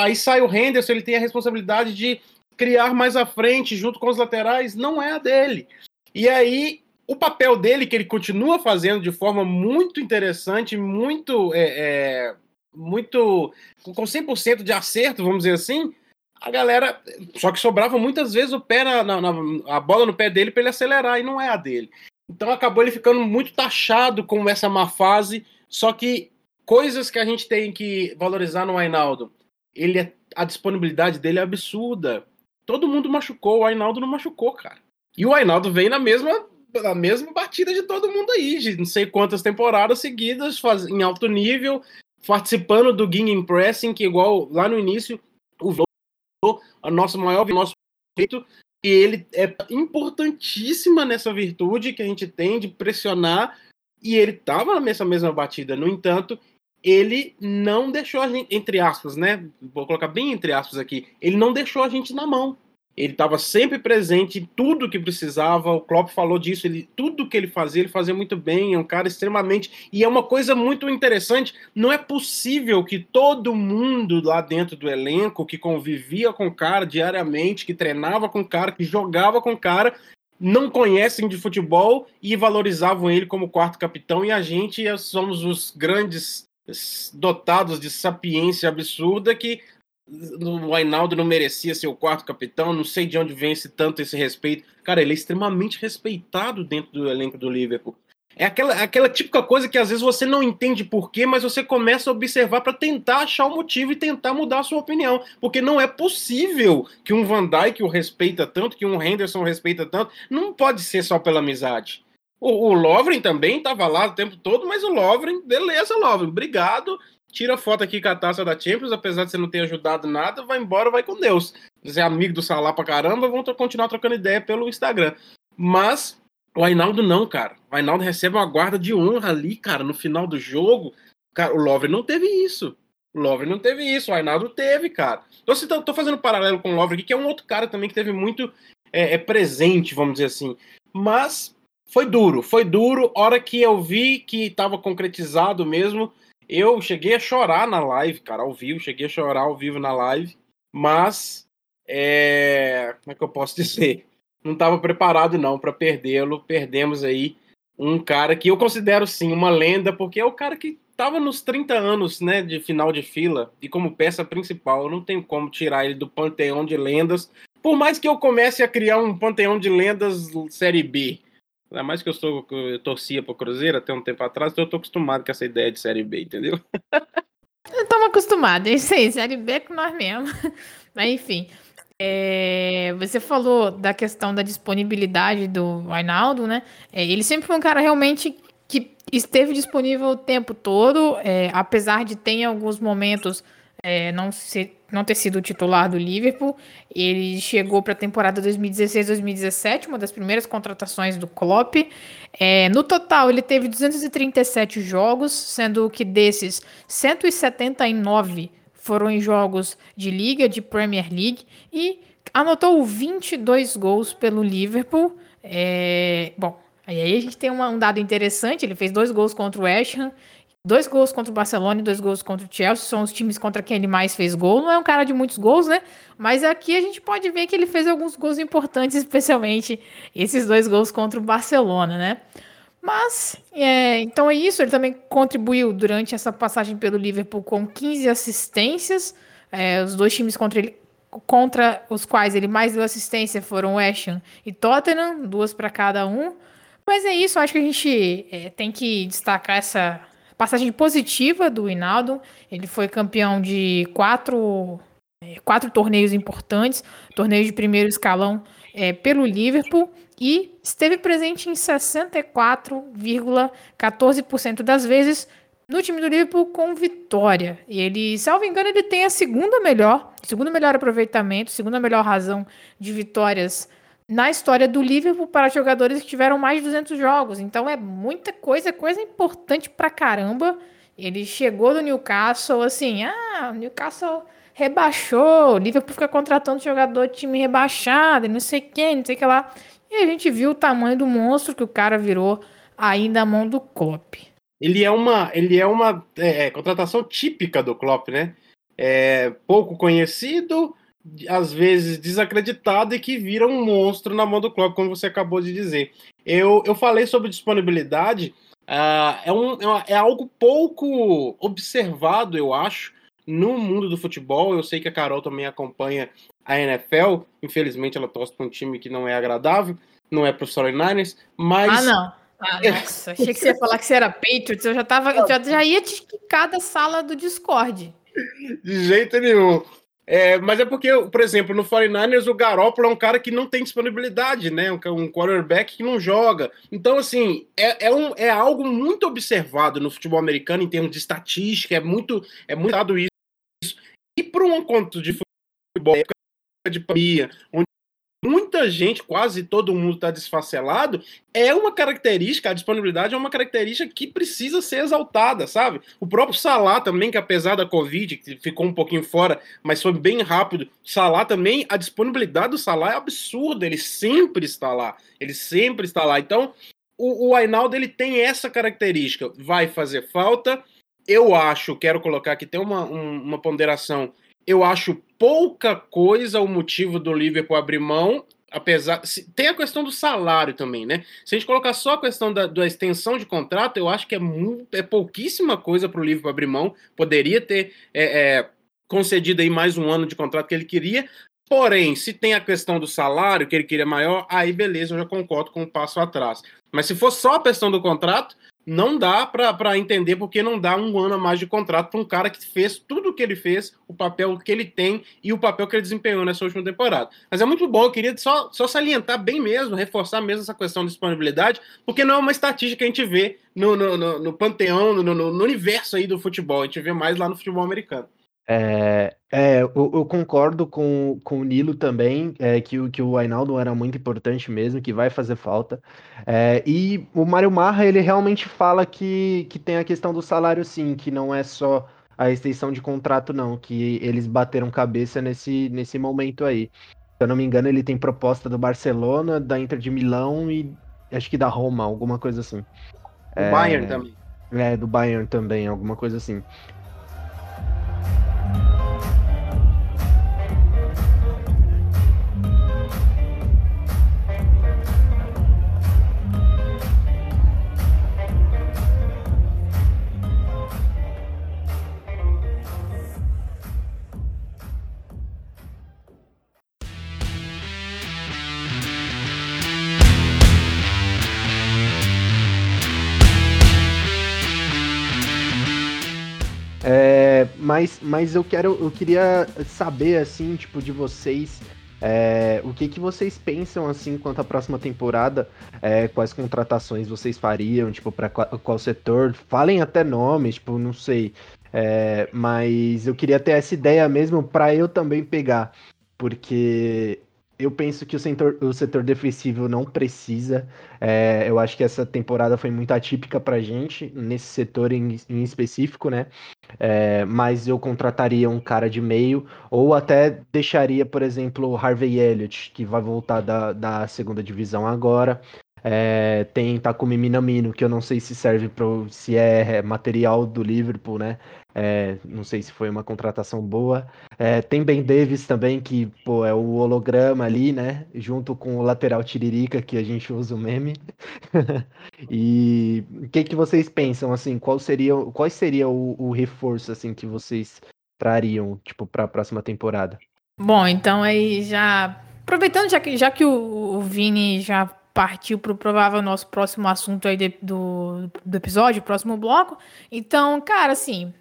Aí sai o Henderson, ele tem a responsabilidade de criar mais à frente, junto com os laterais, não é a dele. E aí, o papel dele, que ele continua fazendo de forma muito interessante, muito. É, é, muito. com 100% de acerto, vamos dizer assim, a galera. Só que sobrava muitas vezes o pé na, na, a bola no pé dele para ele acelerar, e não é a dele. Então acabou ele ficando muito taxado com essa má fase. Só que coisas que a gente tem que valorizar no Ainaldo. Ele é, a disponibilidade dele é absurda. Todo mundo machucou, o Ainaldo não machucou, cara. E o Ainaldo vem na mesma, na mesma batida de todo mundo aí, de não sei quantas temporadas seguidas, faz, em alto nível, participando do Ging Pressing, que igual lá no início, a nosso maior nosso feito, e ele é importantíssima nessa virtude que a gente tem de pressionar, e ele estava nessa mesma batida. No entanto, ele não deixou a gente, entre aspas, né? Vou colocar bem entre aspas aqui, ele não deixou a gente na mão. Ele estava sempre presente em tudo que precisava. O Klopp falou disso. Ele, tudo que ele fazia, ele fazia muito bem. É um cara extremamente. E é uma coisa muito interessante. Não é possível que todo mundo lá dentro do elenco, que convivia com o cara diariamente, que treinava com o cara, que jogava com o cara, não conhecem de futebol e valorizavam ele como quarto capitão. E a gente somos os grandes dotados de sapiência absurda que o Ainaldo não merecia ser o quarto capitão, não sei de onde vem esse tanto esse respeito. Cara, ele é extremamente respeitado dentro do elenco do Liverpool. É aquela, aquela típica coisa que às vezes você não entende porquê, mas você começa a observar para tentar achar o motivo e tentar mudar a sua opinião. Porque não é possível que um Van Dijk o respeita tanto, que um Henderson respeita tanto. Não pode ser só pela amizade. O, o Lovren também estava lá o tempo todo, mas o Lovren, beleza, Lovren, obrigado. Tira foto aqui com a taça da Champions, apesar de você não ter ajudado nada, vai embora, vai com Deus. Você é amigo do Salah pra caramba, vão continuar trocando ideia pelo Instagram. Mas o Ainaldo não, cara. O Ainaldo recebe uma guarda de honra ali, cara, no final do jogo. Cara, o Lovren não teve isso. O Lovren não teve isso, o Ainaldo teve, cara. Então, assim, tô, tô fazendo um paralelo com o Lovren aqui, que é um outro cara também que teve muito é, é presente, vamos dizer assim. Mas foi duro, foi duro. Hora que eu vi que estava concretizado mesmo, eu cheguei a chorar na live, cara, ao vivo. Cheguei a chorar ao vivo na live, mas é... como é que eu posso dizer? Não estava preparado não para perdê-lo. Perdemos aí um cara que eu considero sim uma lenda, porque é o cara que estava nos 30 anos, né, de final de fila e como peça principal. Eu não tenho como tirar ele do panteão de lendas. Por mais que eu comece a criar um panteão de lendas série B, Ainda mais que eu, sou, eu torcia pro Cruzeiro até um tempo atrás, então eu tô acostumado com essa ideia de Série B, entendeu? Estamos acostumados, é isso aí, Série B é com nós mesmo. Mas enfim, É, você falou da questão da disponibilidade do Ainaldo, né? É, ele sempre foi um cara realmente que esteve disponível o tempo todo, é, apesar de ter em alguns momentos é, não, ser, não ter sido titular do Liverpool. Ele chegou para a temporada 2016-2017, uma das primeiras contratações do Klopp. É, no total, ele teve 237 jogos, sendo que desses 179 foram em jogos de Liga, de Premier League, e anotou 22 gols pelo Liverpool. É, bom, aí a gente tem uma, um dado interessante: ele fez dois gols contra o West Ham, dois gols contra o Barcelona e dois gols contra o Chelsea. São os times contra quem ele mais fez gol. Não é um cara de muitos gols, né? Mas aqui a gente pode ver que ele fez alguns gols importantes, especialmente esses dois gols contra o Barcelona, né? Mas, é, então é isso. Ele também contribuiu durante essa passagem pelo Liverpool com 15 assistências. É, os dois times contra, ele, contra os quais ele mais deu assistência foram West Ham e Tottenham, duas para cada um. Mas é isso, acho que a gente é, tem que destacar essa passagem positiva do Hinaldo. Ele foi campeão de quatro, é, quatro torneios importantes, torneio de primeiro escalão é, pelo Liverpool e esteve presente em 64,14% das vezes no time do Liverpool com vitória. E ele, salvo engano, ele tem a segunda melhor, segundo melhor aproveitamento, segunda melhor razão de vitórias na história do Liverpool para jogadores que tiveram mais de 200 jogos. Então é muita coisa, coisa importante pra caramba. Ele chegou do Newcastle assim, ah, Newcastle rebaixou, o Liverpool fica contratando jogador de time rebaixado, não sei quem, não sei o que lá. E a gente viu o tamanho do monstro que o cara virou aí na mão do Klopp. Ele é uma, ele é uma é, é, contratação típica do Klopp, né? É, pouco conhecido, às vezes desacreditado e que vira um monstro na mão do Klopp, como você acabou de dizer. Eu, eu falei sobre disponibilidade, uh, é, um, é, é algo pouco observado, eu acho, no mundo do futebol. Eu sei que a Carol também acompanha a NFL. Infelizmente, ela torce para um time que não é agradável, não é para os 49ers, mas. Ah, não. Ah, nossa, achei que você ia falar que você era Patriots, eu já tava, já, já ia te quicar da sala do Discord. De jeito nenhum. É, mas é porque, por exemplo, no 49ers o Garoppolo é um cara que não tem disponibilidade, né? Um, quarterback que não joga. Então, assim, é, é, um, é algo muito observado no futebol americano em termos de estatística, é muito, é muito dado isso. E para um encontro de futebol, de pandemia, onde muita gente, quase todo mundo está desfacelado, é uma característica, a disponibilidade é uma característica que precisa ser exaltada, sabe? O próprio Salah também, que apesar da Covid, que ficou um pouquinho fora, mas foi bem rápido, Salah também, a disponibilidade do Salah é absurda, ele sempre está lá, ele sempre está lá. Então, o, o Ainaldo, ele tem essa característica, vai fazer falta, eu acho, quero colocar aqui, tem uma, um, uma ponderação, eu acho pouca coisa o motivo do Liverpool abrir mão, apesar. Tem a questão do salário também, né? Se a gente colocar só a questão da, da extensão de contrato, eu acho que é, muito, é pouquíssima coisa para o Liverpool abrir mão. Poderia ter é, é, concedido aí mais um ano de contrato que ele queria. Porém, se tem a questão do salário que ele queria maior, aí beleza, eu já concordo com um passo atrás. Mas se for só a questão do contrato, não dá para entender porque não dá um ano a mais de contrato para um cara que fez tudo o que ele fez, o papel que ele tem e o papel que ele desempenhou nessa última temporada. Mas é muito bom, eu queria só, só salientar bem mesmo, reforçar mesmo essa questão de disponibilidade, porque não é uma estatística que a gente vê no, no, no, no panteão, no, no, no universo aí do futebol, a gente vê mais lá no futebol americano. É, é eu, eu, concordo com, com o Nilo também, é, que, que o Ainaldo era muito importante mesmo, que vai fazer falta. É, e o Mário Marra, ele realmente fala que, que tem a questão do salário sim, que não é só a extensão de contrato não, que eles bateram cabeça nesse, nesse momento aí. Se eu não me engano, ele tem proposta do Barcelona, da Inter de Milão e acho que da Roma, alguma coisa assim. Do é, Bayern também. É, do Bayern também, alguma coisa assim. Mas, mas eu quero, eu queria saber assim, tipo, de vocês, É, o que, que vocês pensam assim quanto à próxima temporada? É, quais contratações vocês fariam? Tipo, para qual, qual, setor? Falem até nomes, tipo, não sei. É, mas eu queria ter essa ideia mesmo para eu também pegar, porque eu penso que o setor, o setor defensivo não precisa. É, eu acho que essa temporada foi muito atípica pra gente, nesse setor em, em específico, né? É, mas eu contrataria um cara de meio, ou até deixaria, por exemplo, o Harvey Elliott, que vai voltar da, da segunda divisão agora. É, tem Takumi Minamino, que eu não sei se serve para se é material do Liverpool, né? É, não sei se foi uma contratação boa. É, tem Ben Davis também, que pô, é o holograma ali, né? Junto com o lateral Tiririca, que a gente usa o meme. e o que, que vocês pensam, assim, qual seria, qual seria o, o reforço, assim, que vocês trariam, tipo, para a próxima temporada? Bom, então aí já... Aproveitando, já que, já que o, o Vini já partiu para o provável nosso próximo assunto aí de, do, do episódio, próximo bloco. Então, cara, assim,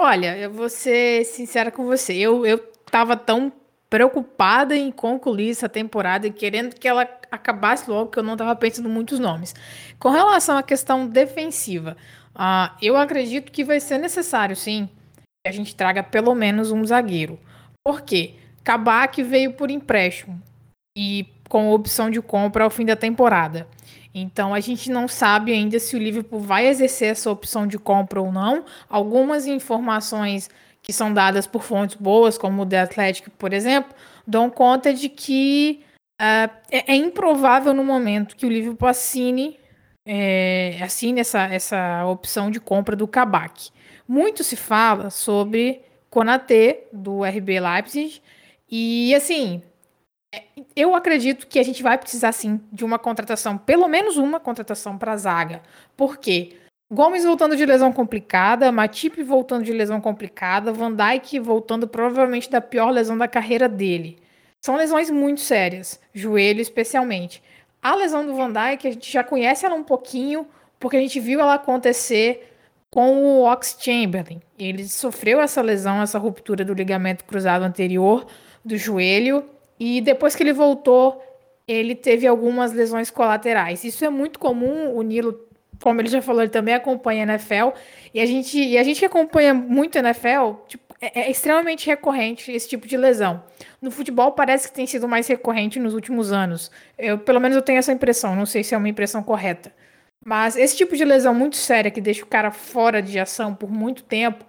olha, eu vou ser sincera com você. Eu, eu tava tão preocupada em concluir essa temporada e querendo que ela acabasse logo, que eu não tava pensando muitos nomes. Com relação à questão defensiva, uh, eu acredito que vai ser necessário, sim, que a gente traga pelo menos um zagueiro. Por quê? Kabak veio por empréstimo. E com opção de compra ao fim da temporada. Então a gente não sabe ainda se o Liverpool vai exercer essa opção de compra ou não. Algumas informações que são dadas por fontes boas, como o The Athletic, por exemplo, dão conta de que uh, é, improvável no momento que o Liverpool assine, é, assine essa, essa opção de compra do Kabak. Muito se fala sobre Konate, do RB Leipzig, e assim, eu acredito que a gente vai precisar sim de uma contratação, pelo menos uma contratação para a zaga. Por quê? Gomes voltando de lesão complicada, Matip voltando de lesão complicada, Van Dijk voltando provavelmente da pior lesão da carreira dele. São lesões muito sérias, joelho especialmente. A lesão do Van Dijk, a gente já conhece ela um pouquinho, porque a gente viu ela acontecer com o Ox Chamberlain. Ele sofreu essa lesão, essa ruptura do ligamento cruzado anterior do joelho e depois que ele voltou, ele teve algumas lesões colaterais. Isso é muito comum, o Nilo, como ele já falou, ele também acompanha a NFL. E a gente, e a gente que acompanha muito a NFL, tipo, é, é extremamente recorrente esse tipo de lesão. No futebol parece que tem sido mais recorrente nos últimos anos. Eu, pelo menos eu tenho essa impressão, não sei se é uma impressão correta. Mas esse tipo de lesão muito séria que deixa o cara fora de ação por muito tempo,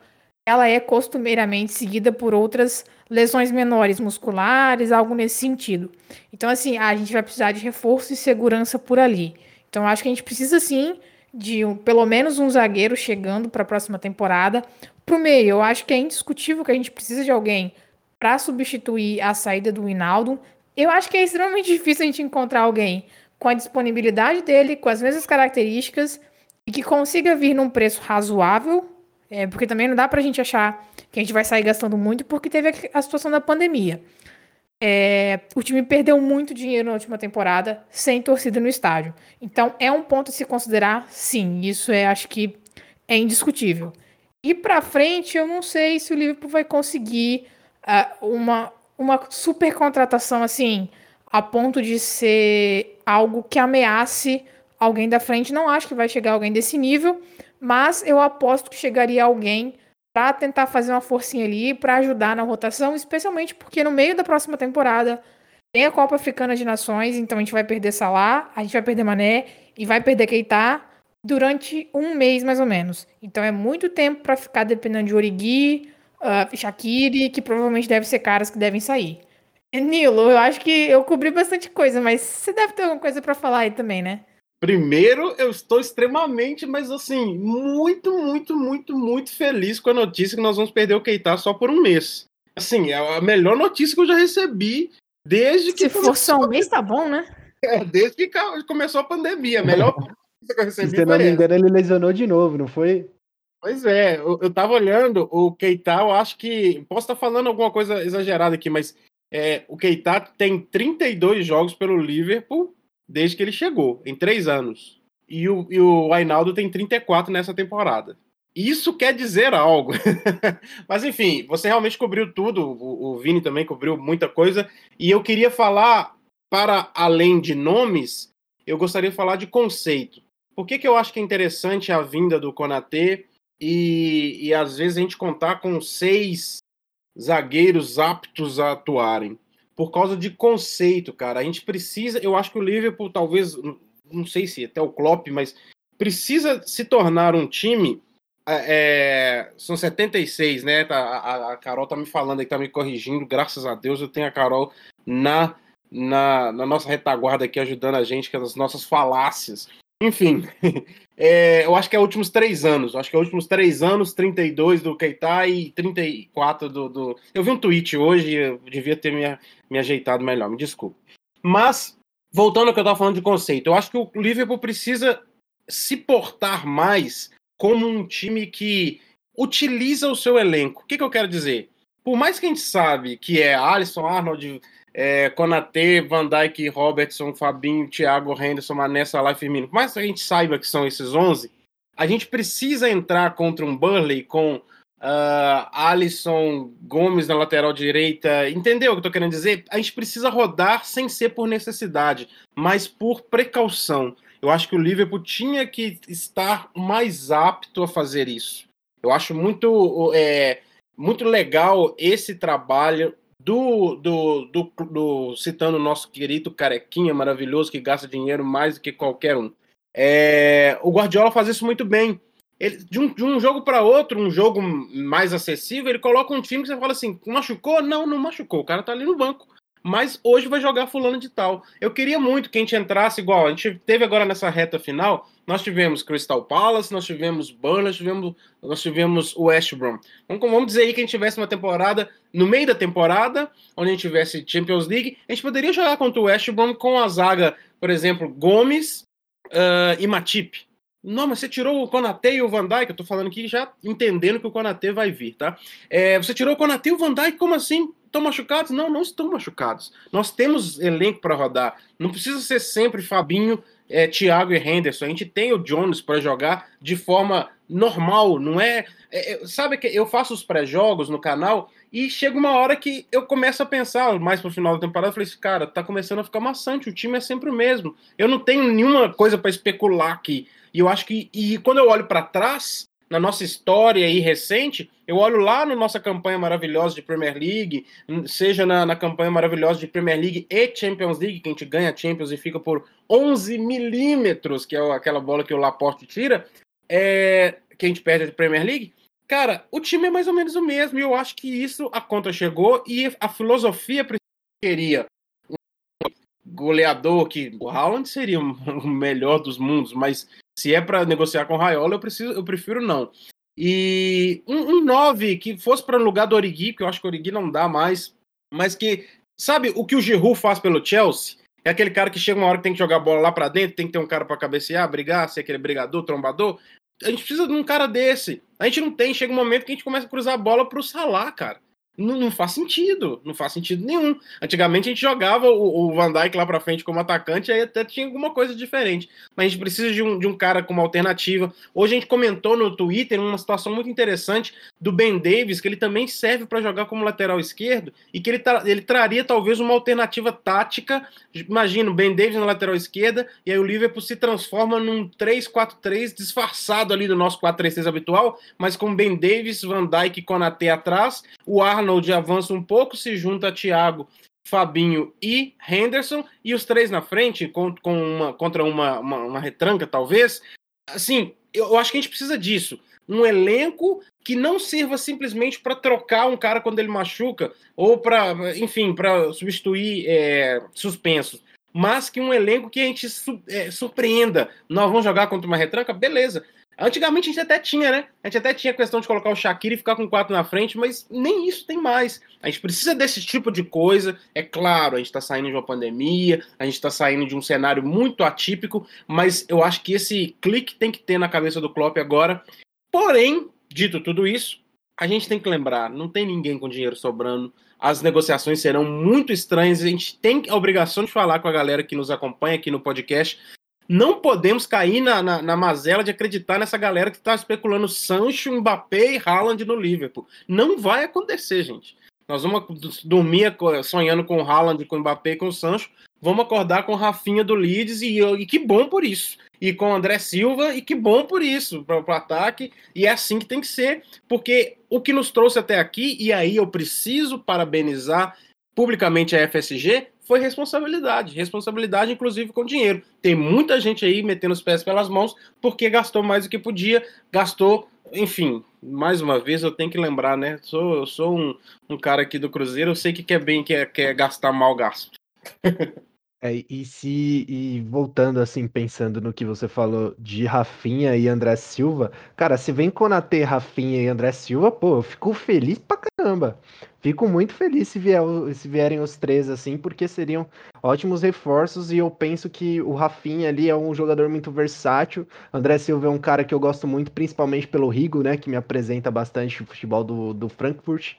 ela é costumeiramente seguida por outras lesões menores musculares, algo nesse sentido. Então, assim, a gente vai precisar de reforço e segurança por ali. Então, acho que a gente precisa sim de um, pelo menos um zagueiro chegando para a próxima temporada. Para o meio, eu acho que é indiscutível que a gente precisa de alguém para substituir a saída do Hinaldo. Eu acho que é extremamente difícil a gente encontrar alguém com a disponibilidade dele, com as mesmas características e que consiga vir num preço razoável é, porque também não dá pra gente achar que a gente vai sair gastando muito, porque teve a, situação da pandemia. É, o time perdeu muito dinheiro na última temporada sem torcida no estádio. Então é um ponto a se considerar, sim. Isso é, acho que é indiscutível. E para frente, eu não sei se o Liverpool vai conseguir uh, uma, uma super contratação assim, a ponto de ser algo que ameace alguém da frente. Não acho que vai chegar alguém desse nível, mas eu aposto que chegaria alguém para tentar fazer uma forcinha ali para ajudar na rotação, especialmente porque no meio da próxima temporada tem a Copa Africana de Nações, então a gente vai perder Salah, a gente vai perder Mané e vai perder Keita durante um mês mais ou menos. Então é muito tempo para ficar dependendo de Origi, uh, Shaqiri, que provavelmente devem ser caras que devem sair. Nilo, eu acho que eu cobri bastante coisa, mas você deve ter alguma coisa para falar aí também, né? Primeiro, eu estou extremamente, mas assim, muito, muito, muito, muito feliz com a notícia que nós vamos perder o Keita só por um mês. Assim, é a melhor notícia que eu já recebi desde que. Se for só um mês, tá bom, né? É, desde que começou a pandemia. A melhor notícia que eu recebi. Se não me engano, ele lesionou de novo, não foi? Pois é, eu, eu tava olhando o Keita, eu acho que. Posso estar falando alguma coisa exagerada aqui, mas é, o Keita tem 32 jogos pelo Liverpool desde que ele chegou, em três anos. E o, e o Ainaldo tem 34 nessa temporada. isso quer dizer algo. Mas enfim, você realmente cobriu tudo, o, o Vini também cobriu muita coisa, e eu queria falar, para além de nomes, eu gostaria de falar de conceito. Por que, que eu acho que é interessante a vinda do Konatê e, e às vezes a gente contar com seis zagueiros aptos a atuarem? Por causa de conceito, cara. A gente precisa, eu acho que o Liverpool talvez, não sei se até o Klopp, mas precisa se tornar um time é, é são 76, né? Tá, a, a, Carol tá me falando aí, tá me corrigindo. Graças a Deus eu tenho a Carol na, na, na nossa retaguarda aqui ajudando a gente com as nossas falácias. Enfim, é, eu acho que é últimos três anos. Acho que é últimos três anos, 32 do Keita e 34 do, do. Eu vi um tweet hoje, eu devia ter me, me ajeitado melhor, me desculpe. Mas, voltando ao que eu estava falando de conceito, eu acho que o Liverpool precisa se portar mais como um time que utiliza o seu elenco. O que, que eu quero dizer? Por mais que a gente sabe que é Alisson, Arnold, é, Konate, Van Dijk, Robertson, Fabinho, Thiago, Henderson, Mané, Salah Firmino, por que a gente saiba que são esses 11, a gente precisa entrar contra um Burley com uh, Alisson, Gomes na lateral direita. Entendeu o que eu tô querendo dizer? A gente precisa rodar sem ser por necessidade, mas por precaução. Eu acho que o Liverpool tinha que estar mais apto a fazer isso. Eu acho muito, é, muito legal esse trabalho do, do, do, do, citando o nosso querido carequinha maravilhoso que gasta dinheiro mais do que qualquer um. É, o Guardiola faz isso muito bem. Ele, de, um, de um jogo para outro, um jogo mais acessível, ele coloca um time que você fala assim: machucou? Não, não machucou. O cara tá ali no banco mas hoje vai jogar fulano de tal. Eu queria muito que a gente entrasse igual, a gente teve agora nessa reta final, nós tivemos Crystal Palace, nós tivemos Burnley, nós tivemos, nós tivemos o West Brom. Vamos, vamos dizer aí que a gente tivesse uma temporada, no meio da temporada, onde a gente tivesse Champions League, a gente poderia jogar contra o West Brom com a zaga, por exemplo, Gomes uh, e Matip. Não, mas você tirou o Konate e o Van Dijk, eu tô falando aqui já entendendo que o Konate vai vir, tá? É, você tirou o Konate e o Van Dijk, como assim? Estão machucados? Não, não estão machucados. Nós temos elenco para rodar. Não precisa ser sempre Fabinho, é, Thiago e Henderson. A gente tem o Jones para jogar de forma normal, não é, é, é Sabe que eu faço os pré-jogos no canal e chega uma hora que eu começo a pensar, mais pro final da temporada, eu falei assim, cara, tá começando a ficar maçante, o time é sempre o mesmo. Eu não tenho nenhuma coisa para especular aqui. E eu acho que, e quando eu olho para trás, na nossa história aí recente, eu olho lá na nossa campanha maravilhosa de Premier League, seja na, na, campanha maravilhosa de Premier League e Champions League, que a gente ganha Champions e fica por 11 milímetros, que é aquela bola que o Laporte tira, é, que a gente perde a Premier League. Cara, o time é mais ou menos o mesmo, e eu acho que isso, a conta chegou, e a filosofia queria goleador, que o Haaland seria o melhor dos mundos, mas se é para negociar com o Raiola, eu, preciso, eu prefiro não. E um 9 que fosse para o lugar do Origi, que eu acho que o Origi não dá mais, mas que, sabe o que o Giroud faz pelo Chelsea? É aquele cara que chega uma hora que tem que jogar a bola lá para dentro, tem que ter um cara para cabecear, brigar, ser aquele brigador, trombador. A gente precisa de um cara desse. A gente não tem, chega um momento que a gente começa a cruzar a bola pro Salah, cara. Não, não, faz sentido, não faz sentido nenhum. Antigamente a gente jogava o, o Van Dijk lá para frente como atacante, aí até tinha alguma coisa diferente. Mas a gente precisa de um, de um cara como alternativa. Hoje a gente comentou no Twitter uma situação muito interessante do Ben Davis, que ele também serve para jogar como lateral esquerdo e que ele, tra ele traria talvez uma alternativa tática. Imagina o Ben Davis na lateral esquerda e aí o Liverpool se transforma num 3-4-3 disfarçado ali do nosso 4-3-3 habitual, mas com Ben Davis, Van Dijk e Konaté atrás, o Ar Arnold avança um pouco, se junta a Thiago, Fabinho e Henderson, e os três na frente, com, com uma, contra uma, uma, uma retranca, talvez. Assim, eu acho que a gente precisa disso. Um elenco que não sirva simplesmente para trocar um cara quando ele machuca, ou para, enfim, para substituir é, suspensos mas que um elenco que a gente é, surpreenda. Nós vamos jogar contra uma retranca? Beleza. Antigamente a gente até tinha, né? A gente até tinha a questão de colocar o Shaqiri e ficar com quatro na frente, mas nem isso tem mais. A gente precisa desse tipo de coisa. É claro, a gente está saindo de uma pandemia, a gente está saindo de um cenário muito atípico, mas eu acho que esse clique tem que ter na cabeça do Klopp agora. Porém, dito tudo isso, a gente tem que lembrar, não tem ninguém com dinheiro sobrando. As negociações serão muito estranhas. A gente tem a obrigação de falar com a galera que nos acompanha aqui no podcast Não podemos cair na, na, na mazela de acreditar nessa galera que está especulando Sancho, Mbappé e Haaland no Liverpool. Não vai acontecer, gente. Nós vamos dormir sonhando com o Haaland, com o Mbappé, com o Sancho. Vamos acordar com o Rafinha do Leeds e, e que bom por isso. E com o André Silva, e que bom por isso, para o ataque. E é assim que tem que ser, porque o que nos trouxe até aqui, e aí eu preciso parabenizar publicamente a FSG, foi responsabilidade. Responsabilidade, inclusive, com dinheiro. Tem muita gente aí metendo os pés pelas mãos porque gastou mais do que podia, gastou, enfim, mais uma vez eu tenho que lembrar, né? Sou, eu sou um, um cara aqui do Cruzeiro, eu sei que quer bem, quer, quer gastar mal gasto. É, e se e voltando assim, pensando no que você falou de Rafinha e André Silva, cara, se vem Konatê, Rafinha e André Silva, pô, eu fico feliz pra caramba. Fico muito feliz se, vier, se vierem os três assim, porque seriam ótimos reforços e eu penso que o Rafinha ali é um jogador muito versátil. André Silva é um cara que eu gosto muito, principalmente pelo Rigo, né, que me apresenta bastante o futebol do, do Frankfurt.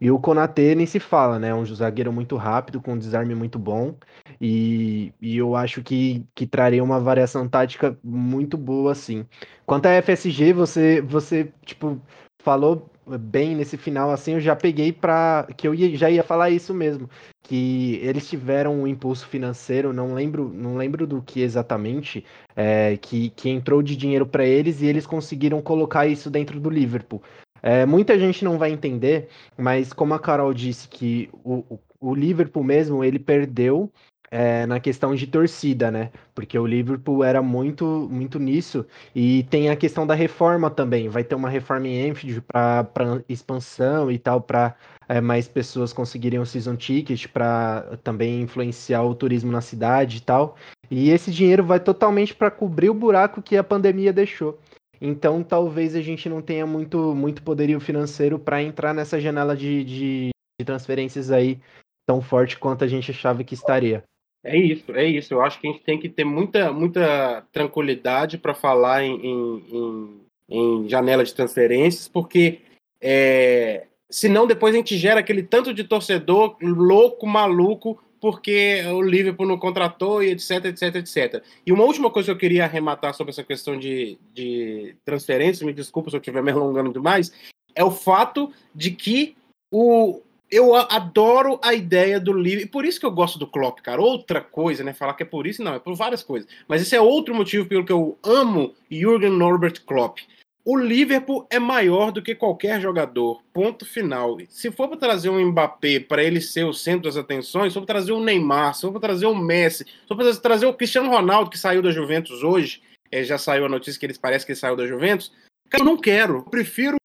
E o Konatê nem se fala, né? É um zagueiro muito rápido, com um desarme muito bom. E, e eu acho que, que traria uma variação tática muito boa, assim. Quanto à FSG, você, você tipo, falou bem nesse final, assim, eu já peguei para que eu ia, já ia falar isso mesmo, que eles tiveram um impulso financeiro, não lembro, não lembro do que exatamente, é, que, que entrou de dinheiro para eles e eles conseguiram colocar isso dentro do Liverpool. É, muita gente não vai entender, mas como a Carol disse que o, o Liverpool mesmo, ele perdeu é, na questão de torcida, né? Porque o Liverpool era muito, muito nisso. E tem a questão da reforma também. Vai ter uma reforma em Enfield para expansão e tal, para é, mais pessoas conseguirem o season ticket, para também influenciar o turismo na cidade e tal. E esse dinheiro vai totalmente para cobrir o buraco que a pandemia deixou. Então, talvez a gente não tenha muito, muito poderio financeiro para entrar nessa janela de, de, de, transferências aí tão forte quanto a gente achava que estaria. É isso, é isso. Eu acho que a gente tem que ter muita, muita tranquilidade para falar em, em, em, janela de transferências, porque é, senão depois a gente gera aquele tanto de torcedor louco, maluco, porque o Liverpool não contratou e etc, etc, etc. E uma última coisa que eu queria arrematar sobre essa questão de, de transferência, me desculpa se eu estiver me alongando demais, é o fato de que o, eu adoro a ideia do Liverpool, e por isso que eu gosto do Klopp, cara. Outra coisa, né? Falar que é por isso, não, é por várias coisas. Mas esse é outro motivo pelo que eu amo Jürgen Norbert Klopp. O Liverpool é maior do que qualquer jogador. Ponto final. Se for para trazer um Mbappé para ele ser o centro das atenções, se for para trazer o Neymar, se for para trazer o Messi, se for para trazer o Cristiano Ronaldo que saiu da Juventus hoje, é, já saiu a notícia que eles parece que ele saiu da Juventus. eu não quero. Eu prefiro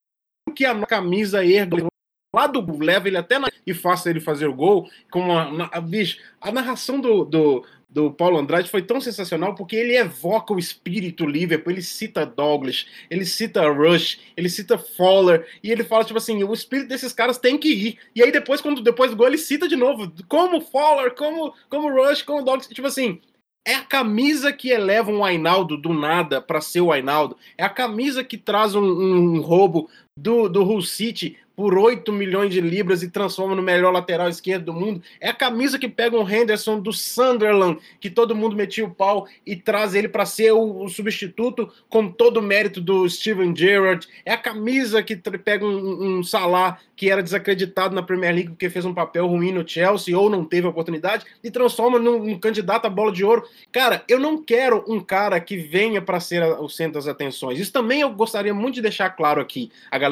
que a camisa erga lá do leva ele até na, e faça ele fazer o gol. Com a, a, bicho, a narração do, do, do Paulo Andrade foi tão sensacional porque ele evoca o espírito Liverpool, ele cita Douglas, ele cita Rush, ele cita Fowler, e ele fala, tipo assim, o espírito desses caras tem que ir. E aí depois, quando depois do gol, ele cita de novo, como Fowler, como, como Rush, como Douglas, tipo assim, é a camisa que eleva um Ainaldo do nada para ser o Ainaldo. É a camisa que traz um, um roubo do, do Hull City por 8 milhões de libras e transforma no melhor lateral esquerdo do mundo. É a camisa que pega um Henderson do Sunderland, que todo mundo metia o pau e traz ele para ser o, o, substituto com todo o mérito do Steven Gerrard. É a camisa que pega um, um Salah que era desacreditado na Premier League porque fez um papel ruim no Chelsea ou não teve oportunidade e transforma num, candidato à bola de ouro. Cara, eu não quero um cara que venha para ser o centro das atenções. Isso também eu gostaria muito de deixar claro aqui. A galera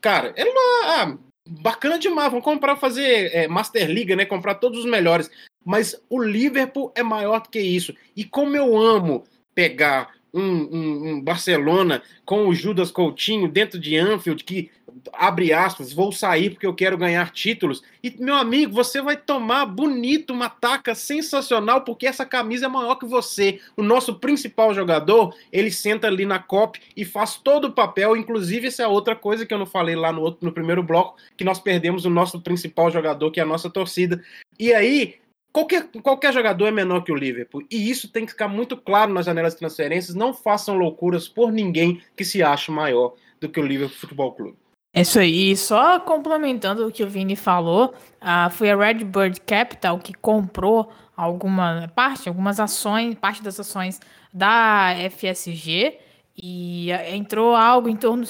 Cara, ele não. Ah, bacana demais. Vamos comprar, fazer é, Master League, né? Comprar todos os melhores. Mas o Liverpool é maior do que isso. E como eu amo pegar um, um, um, Barcelona com o Judas Coutinho dentro de Anfield, que abre aspas, vou sair porque eu quero ganhar títulos. E, meu amigo, você vai tomar bonito uma taca sensacional, porque essa camisa é maior que você. O nosso principal jogador, ele senta ali na COP e faz todo o papel. Inclusive, essa é outra coisa que eu não falei lá no, outro, no primeiro bloco, que nós perdemos o nosso principal jogador, que é a nossa torcida. E aí, Qualquer, qualquer jogador é menor que o Liverpool. E isso tem que ficar muito claro nas janelas de transferências. Não façam loucuras por ninguém que se ache maior do que o Liverpool Futebol Clube. É isso aí. Só complementando o que o Vini falou, uh, foi a Redbird Capital que comprou alguma parte, algumas ações, parte das ações da FSG e uh, entrou algo em torno,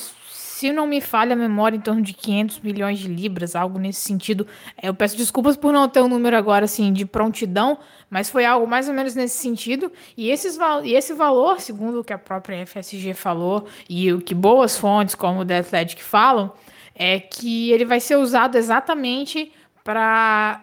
se não me falha a memória, em torno de 500 milhões de libras, algo nesse sentido. Eu peço desculpas por não ter um número agora assim de prontidão, mas foi algo mais ou menos nesse sentido. E, esses, e esse valor, segundo o que a própria FSG falou e o que boas fontes como o The Athletic falam, é que ele vai ser usado exatamente para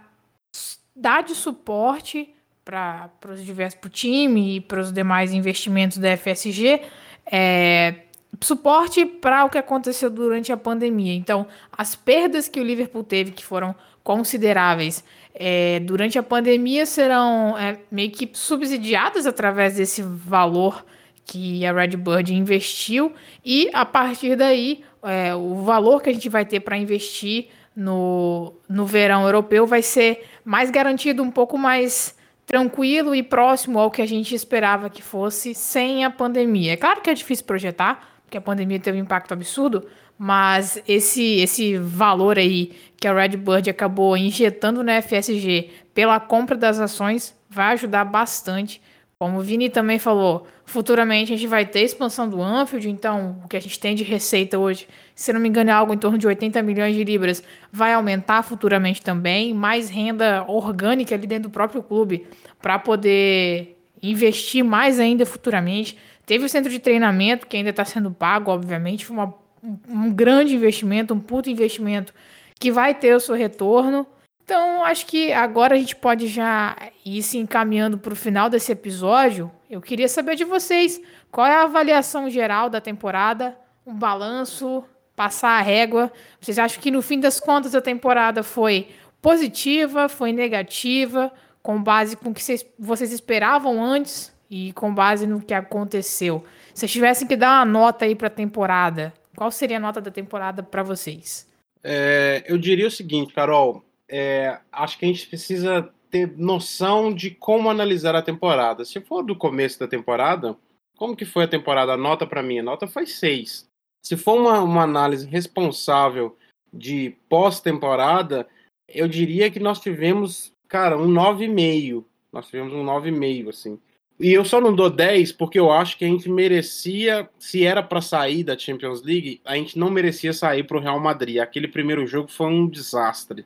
dar de suporte para os diversos pro time e para os demais investimentos da FSG. É, suporte para o que aconteceu durante a pandemia. Então, as perdas que o Liverpool teve, que foram consideráveis é, durante a pandemia, serão é, meio que subsidiadas através desse valor que a Redbird investiu, e a partir daí, é, o valor que a gente vai ter para investir no, no verão europeu vai ser mais garantido, um pouco mais tranquilo e próximo ao que a gente esperava que fosse sem a pandemia. É claro que é difícil projetar, porque a pandemia teve um impacto absurdo, mas esse, esse valor aí que a Redbird acabou injetando na FSG pela compra das ações vai ajudar bastante. Como o Vini também falou, futuramente a gente vai ter expansão do Anfield, então o que a gente tem de receita hoje, se não me engano, é algo em torno de 80 milhões de libras, vai aumentar futuramente também, mais renda orgânica ali dentro do próprio clube para poder investir mais ainda futuramente. Teve o centro de treinamento, que ainda está sendo pago, obviamente, foi uma, um, grande investimento, um puto investimento que vai ter o seu retorno. Então, acho que agora a gente pode já ir se encaminhando para o final desse episódio. Eu queria saber de vocês qual é a avaliação geral da temporada, um balanço, passar a régua. Vocês acham que no fim das contas a temporada foi positiva, foi negativa, com base com o que vocês, vocês esperavam antes? E com base no que aconteceu, se vocês tivessem que dar uma nota aí para a temporada, qual seria a nota da temporada para vocês? É, eu diria o seguinte, Carol, é, acho que a gente precisa ter noção de como analisar a temporada. Se for do começo da temporada, como que foi a temporada? A nota para mim, a nota foi 6. Se for uma, uma análise responsável de pós-temporada, eu diria que nós tivemos, cara, um 9,5. Nós tivemos um 9,5, assim. E eu só não dou 10 porque eu acho que a gente merecia, se era para sair da Champions League, a gente não merecia sair para o Real Madrid. Aquele primeiro jogo foi um desastre.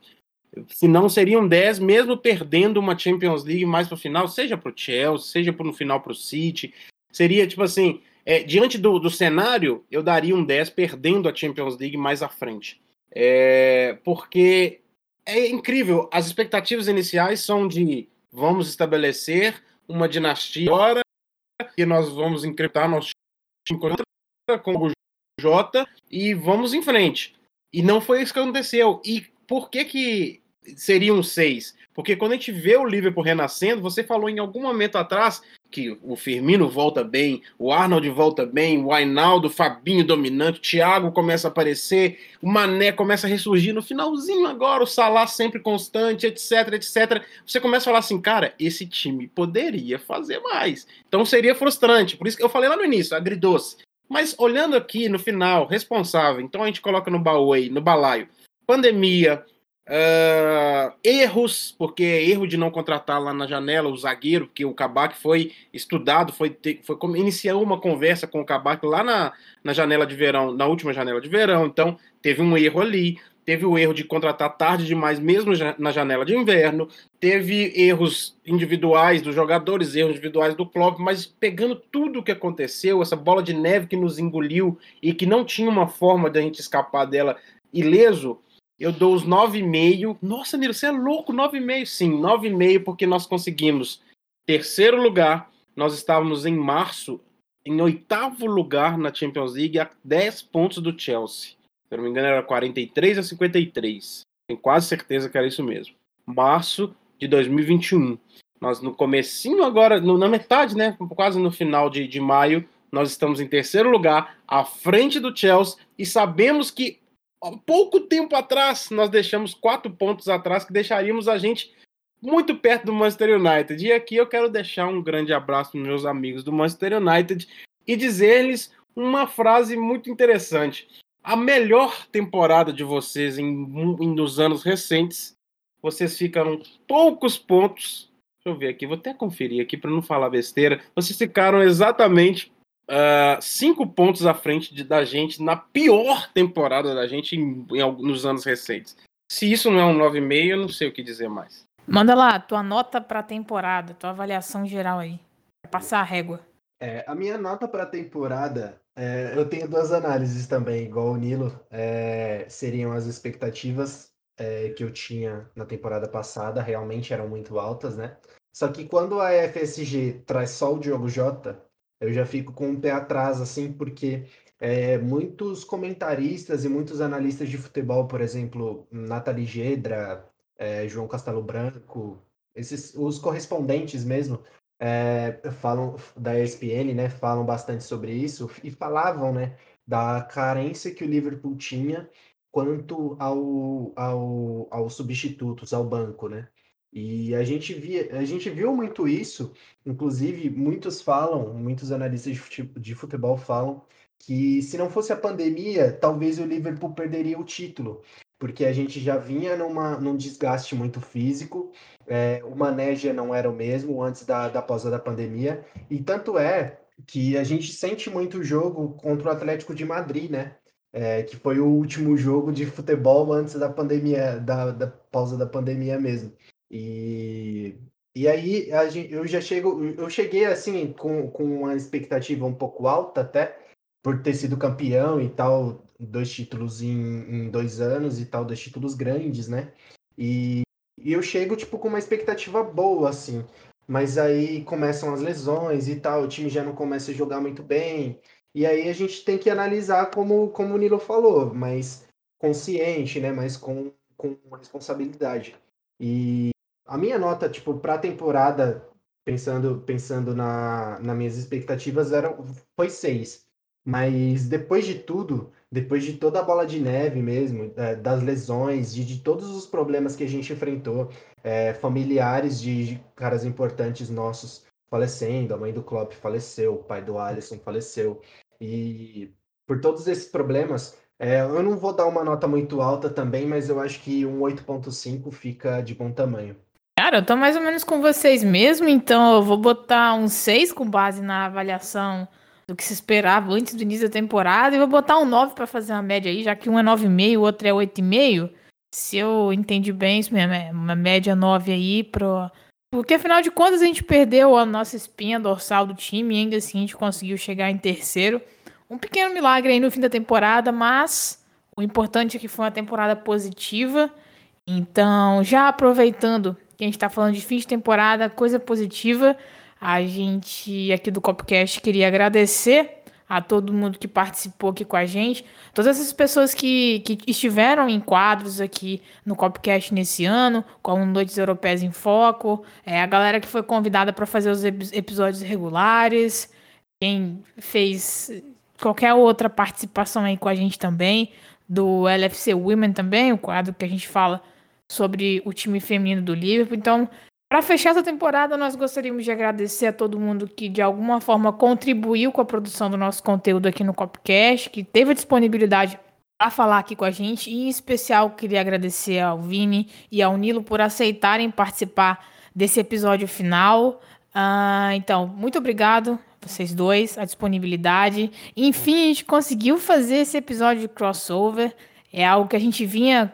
Se não seriam 10, mesmo perdendo uma Champions League mais para o final, seja para o Chelsea, seja no final para o City. Seria tipo assim: é, diante do, do cenário, eu daria um 10 perdendo a Champions League mais à frente. É, porque é incrível, as expectativas iniciais são de vamos estabelecer uma dinastia agora e nós vamos encriptar nosso time com o Jota e vamos em frente. E não foi isso que aconteceu. E por que que seriam seis? Porque quando a gente vê o Liverpool renascendo, você falou em algum momento atrás que o Firmino volta bem, o Arnold volta bem, o Ainaldo, o Fabinho dominante, o Thiago começa a aparecer, o Mané começa a ressurgir no finalzinho agora, o Salah sempre constante, etc, etc. Você começa a falar assim, cara, esse time poderia fazer mais. Então seria frustrante. Por isso que eu falei lá no início, agridoce. Mas olhando aqui no final, responsável, então a gente coloca no baú aí, no balaio, pandemia, Uh, erros, porque erro de não contratar lá na janela o zagueiro, porque o Kabak foi estudado, foi, foi iniciou uma conversa com o Kabak lá na, na janela de verão, na última janela de verão, então teve um erro ali, teve o erro de contratar tarde demais, mesmo na janela de inverno, teve erros individuais dos jogadores, erros individuais do Klopp, mas pegando tudo o que aconteceu, essa bola de neve que nos engoliu e que não tinha uma forma de a gente escapar dela ileso, eu dou os 9,5. Nossa, Nilo, você é louco, 9,5. Sim, 9,5 porque nós conseguimos terceiro lugar. Nós estávamos em março em oitavo lugar na Champions League a 10 pontos do Chelsea. Se eu não me engano era 43 a 53. Tenho quase certeza que era isso mesmo. Março de 2021. Nós no comecinho agora, no, na metade, né, quase no final de, de maio, nós estamos em terceiro lugar, à frente do Chelsea, e sabemos que pouco tempo atrás, nós deixamos quatro pontos atrás que deixaríamos a gente muito perto do Manchester United. E aqui eu quero deixar um grande abraço para meus amigos do Manchester United e dizer-lhes uma frase muito interessante. a melhor temporada de vocês em, em, nos anos recentes. Vocês ficaram poucos pontos. Deixa eu ver aqui, vou até conferir aqui para não falar besteira. Vocês ficaram exatamente uh, cinco pontos à frente de, da gente na pior temporada da gente em, em, nos anos recentes. Se isso não é um 9,5, eu não sei o que dizer mais. Manda lá, tua nota para a temporada, tua avaliação geral aí. Pra passar a régua. É, a minha nota para a temporada, é, eu tenho duas análises também, igual o Nilo. É, seriam as expectativas é, que eu tinha na temporada passada, realmente eram muito altas, né? Só que quando a FSG traz só o Diogo Jota, eu já fico com um pé atrás, assim, porque é, muitos comentaristas e muitos analistas de futebol, por exemplo, Nathalie Gedra, é, João Castelo Branco, esses, os correspondentes mesmo, é, falam da ESPN, né, falam bastante sobre isso e falavam, né, da carência que o Liverpool tinha quanto ao, ao, aos substitutos, ao banco, né? E a gente, via, a gente viu muito isso, inclusive muitos falam, muitos analistas de futebol falam que se não fosse a pandemia, talvez o Liverpool perderia o título, porque a gente já vinha numa, num desgaste muito físico, é, o já não era o mesmo antes da, da pausa da pandemia, e tanto é que a gente sente muito o jogo contra o Atlético de Madrid, né? É, que foi o último jogo de futebol antes da pandemia, da, da pausa da pandemia mesmo. E, e aí gente, eu já chego, eu cheguei assim com, com uma expectativa um pouco alta até, por ter sido campeão e tal, dois títulos em, em dois anos e tal, dois títulos grandes, né? E, e eu chego, tipo, com uma expectativa boa, assim. Mas aí começam as lesões e tal, o time já não começa a jogar muito bem. E aí a gente tem que analisar como, como o Nilo falou, mas consciente, né? Mas com, com responsabilidade. E a minha nota, tipo, pra temporada, pensando, pensando na, nas minhas expectativas, era, foi seis. Mas depois de tudo, depois de toda a bola de neve mesmo, é, das lesões, de, de todos os problemas que a gente enfrentou, é, familiares de, de caras importantes nossos falecendo, a mãe do Klopp faleceu, o pai do Alisson faleceu. E por todos esses problemas, é, eu não vou dar uma nota muito alta também, mas eu acho que um 8.5 fica de bom tamanho. Cara, eu tô mais ou menos com vocês mesmo, então eu vou botar um 6 com base na avaliação do que se esperava antes do início da temporada e vou botar um 9 para fazer uma média aí, já que um é 9,5 o outro é 8,5. Se eu entendi bem, isso mesmo, é uma média 9 aí pro. Porque afinal de contas a gente perdeu a nossa espinha dorsal do time e ainda assim a gente conseguiu chegar em terceiro. Um pequeno milagre aí no fim da temporada, mas o importante é que foi uma temporada positiva. Então, já aproveitando que a gente está falando de fim de temporada, coisa positiva. A gente aqui do Copcast queria agradecer a todo mundo que participou aqui com a gente, todas essas pessoas que, que estiveram em quadros aqui no Copcast nesse ano, como Noites Europeias em Foco, é, a galera que foi convidada para fazer os episódios regulares, quem fez qualquer outra participação aí com a gente também, do LFC Women também, o quadro que a gente fala sobre o time feminino do Liverpool. Então, para fechar essa temporada, nós gostaríamos de agradecer a todo mundo que de alguma forma contribuiu com a produção do nosso conteúdo aqui no Copcast, que teve a disponibilidade para falar aqui com a gente. E em especial, queria agradecer ao Vini e ao Nilo por aceitarem participar desse episódio final. Uh, então, muito obrigado vocês dois, a disponibilidade. Enfim, a gente conseguiu fazer esse episódio de crossover. É algo que a gente vinha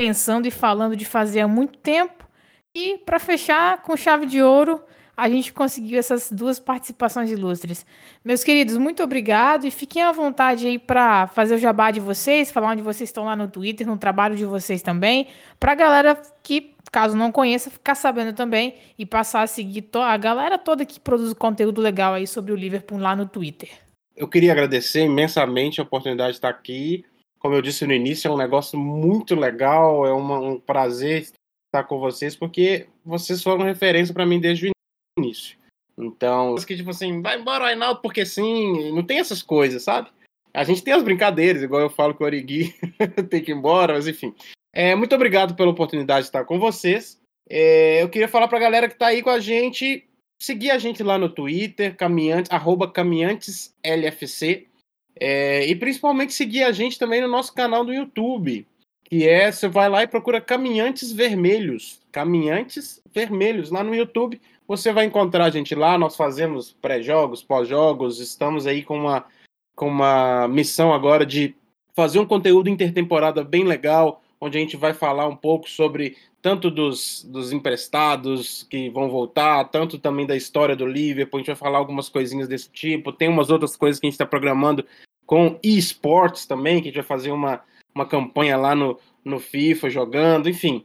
pensando e falando de fazer há muito tempo. E para fechar com chave de ouro, a gente conseguiu essas duas participações ilustres. Meus queridos, muito obrigado e fiquem à vontade aí para fazer o jabá de vocês, falar onde vocês estão lá no Twitter, no trabalho de vocês também, para a galera que, caso não conheça, ficar sabendo também e passar a seguir a galera toda que produz conteúdo legal aí sobre o Liverpool lá no Twitter. Eu queria agradecer imensamente a oportunidade de estar aqui como eu disse no início, é um negócio muito legal, é uma, um prazer estar com vocês, porque vocês foram referência para mim desde o início. Então, que tipo assim, vai embora, Reinaldo, porque sim, não tem essas coisas, sabe? A gente tem as brincadeiras, igual eu falo com o Origui, tem que ir embora, mas enfim. É, muito obrigado pela oportunidade de estar com vocês. É, eu queria falar para a galera que está aí com a gente, seguir a gente lá no Twitter, caminhantes, arroba caminhanteslfc. É, e principalmente seguir a gente também no nosso canal do YouTube, que é, você vai lá e procura Caminhantes Vermelhos. Caminhantes Vermelhos, lá no YouTube. Você vai encontrar a gente lá, nós fazemos pré-jogos, pós-jogos, estamos aí com uma, com uma missão agora de fazer um conteúdo intertemporada bem legal, onde a gente vai falar um pouco sobre tanto dos, dos emprestados que vão voltar, tanto também da história do Liverpool, a gente vai falar algumas coisinhas desse tipo, tem umas outras coisas que a gente está programando com esportes também, que a gente vai fazer uma, uma campanha lá no, no FIFA jogando, enfim.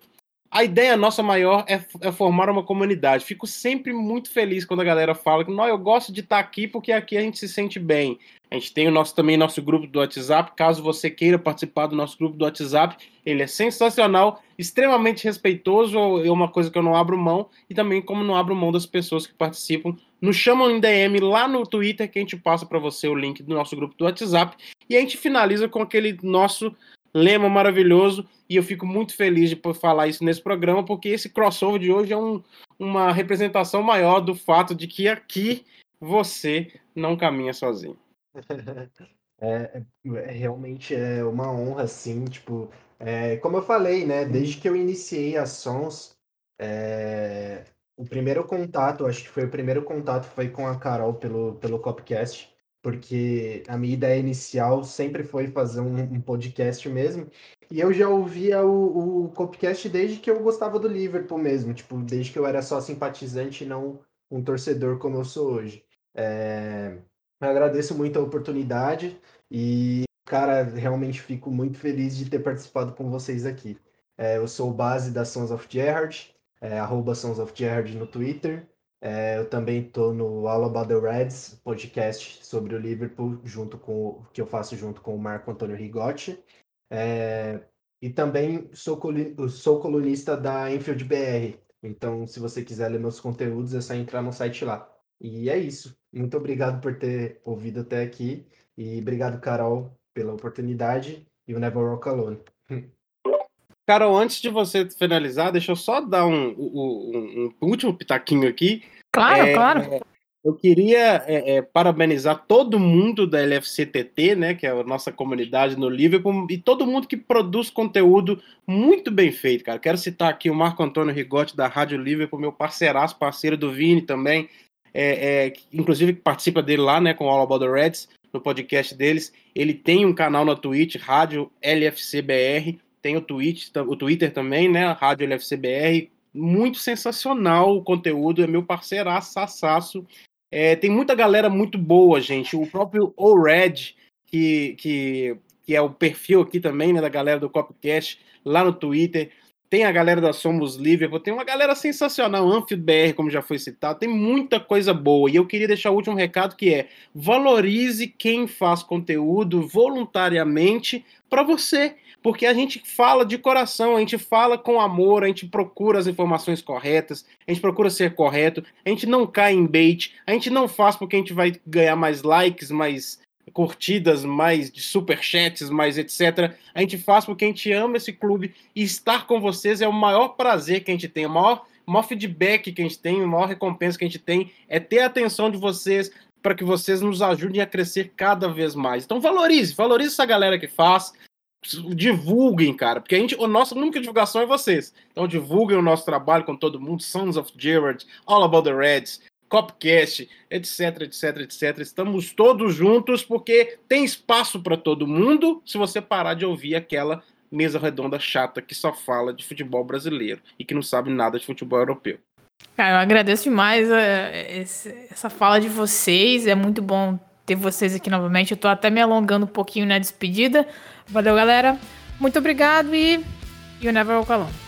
A ideia nossa maior é, é, formar uma comunidade. Fico sempre muito feliz quando a galera fala que eu gosto de estar aqui porque aqui a gente se sente bem. A gente tem o nosso também nosso grupo do WhatsApp. Caso você queira participar do nosso grupo do WhatsApp, ele é sensacional, extremamente respeitoso, é uma coisa que eu não abro mão e também como não abro mão das pessoas que participam. Nos chamam em DM lá no Twitter que a gente passa para você o link do nosso grupo do WhatsApp e a gente finaliza com aquele nosso lema maravilhoso e eu fico muito feliz de falar isso nesse programa, porque esse crossover de hoje é um, uma representação maior do fato de que aqui você não caminha sozinho. É, é, realmente é uma honra, assim, tipo, é, como eu falei, né, desde que eu iniciei as Sons, é, o primeiro contato, acho que foi o primeiro contato foi com a Carol pelo, pelo Copcast, porque a minha ideia inicial sempre foi fazer um, um podcast mesmo. E eu já ouvia o, o Copcast desde que eu gostava do Liverpool mesmo, tipo, desde que eu era só simpatizante e não um torcedor como eu sou hoje. É... Eu agradeço muito a oportunidade e, cara, realmente fico muito feliz de ter participado com vocês aqui. É, eu sou o base da Sons of Gerrard, é, arroba Sons of Gerrard no Twitter. É, eu também estou no All About the Reds, podcast sobre o Liverpool, junto com que eu faço junto com o Marco Antônio Rigotti. É, e também sou, sou colunista da Enfield BR. Então, se você quiser ler meus conteúdos, é só entrar no site lá. E é isso. Muito obrigado por ter ouvido até aqui. E obrigado, Carol, pela oportunidade. E o Never Walk Alone. Carol, antes de você finalizar, deixa eu só dar um, um, um último pitaquinho aqui. Claro, é, claro. Eu queria é, é, parabenizar todo mundo da LFCTT, né, que é a nossa comunidade no Liverpool, e todo mundo que produz conteúdo muito bem feito, cara. Quero citar aqui o Marco Antônio Rigotti, da Rádio Liverpool, meu parceiraço, parceiro do Vini também, é, é, inclusive participa dele lá, né, com All About the Reds, no podcast deles. Ele tem um canal na Twitch, Rádio LFCBR, tem o, Twitch, o Twitter também, né? Rádio LFCBR. Muito sensacional o conteúdo, é meu parceiro assaço. É, tem muita galera muito boa, gente. O próprio O-Red, que, que, que é o perfil aqui também, né, da galera do Copcast, lá no Twitter. Tem a galera da Somos Liverpool, tem uma galera sensacional, Anfield BR, como já foi citado, tem muita coisa boa. E eu queria deixar o último recado que é: valorize quem faz conteúdo voluntariamente para você porque a gente fala de coração, a gente fala com amor, a gente procura as informações corretas, a gente procura ser correto, a gente não cai em bait, a gente não faz porque a gente vai ganhar mais likes, mais curtidas, mais de superchats, mais etc. A gente faz porque a gente ama esse clube e estar com vocês é o maior prazer que a gente tem, o maior, o maior feedback que a gente tem, a maior recompensa que a gente tem é ter a atenção de vocês para que vocês nos ajudem a crescer cada vez mais. Então valorize, valorize essa galera que faz, divulguem, cara, porque a gente, a nossa única divulgação é vocês. Então divulguem o nosso trabalho com todo mundo, Sons of Gerard, All About the Reds, Copcast, etc, etc, etc. Estamos todos juntos porque tem espaço para todo mundo se você parar de ouvir aquela mesa redonda chata que só fala de futebol brasileiro e que não sabe nada de futebol europeu. Cara, eu agradeço demais uh, esse, essa fala de vocês. É muito bom ter vocês aqui novamente. Eu tô até me alongando um pouquinho na despedida. Valeu, galera. Muito obrigado e You Never Walk Alone.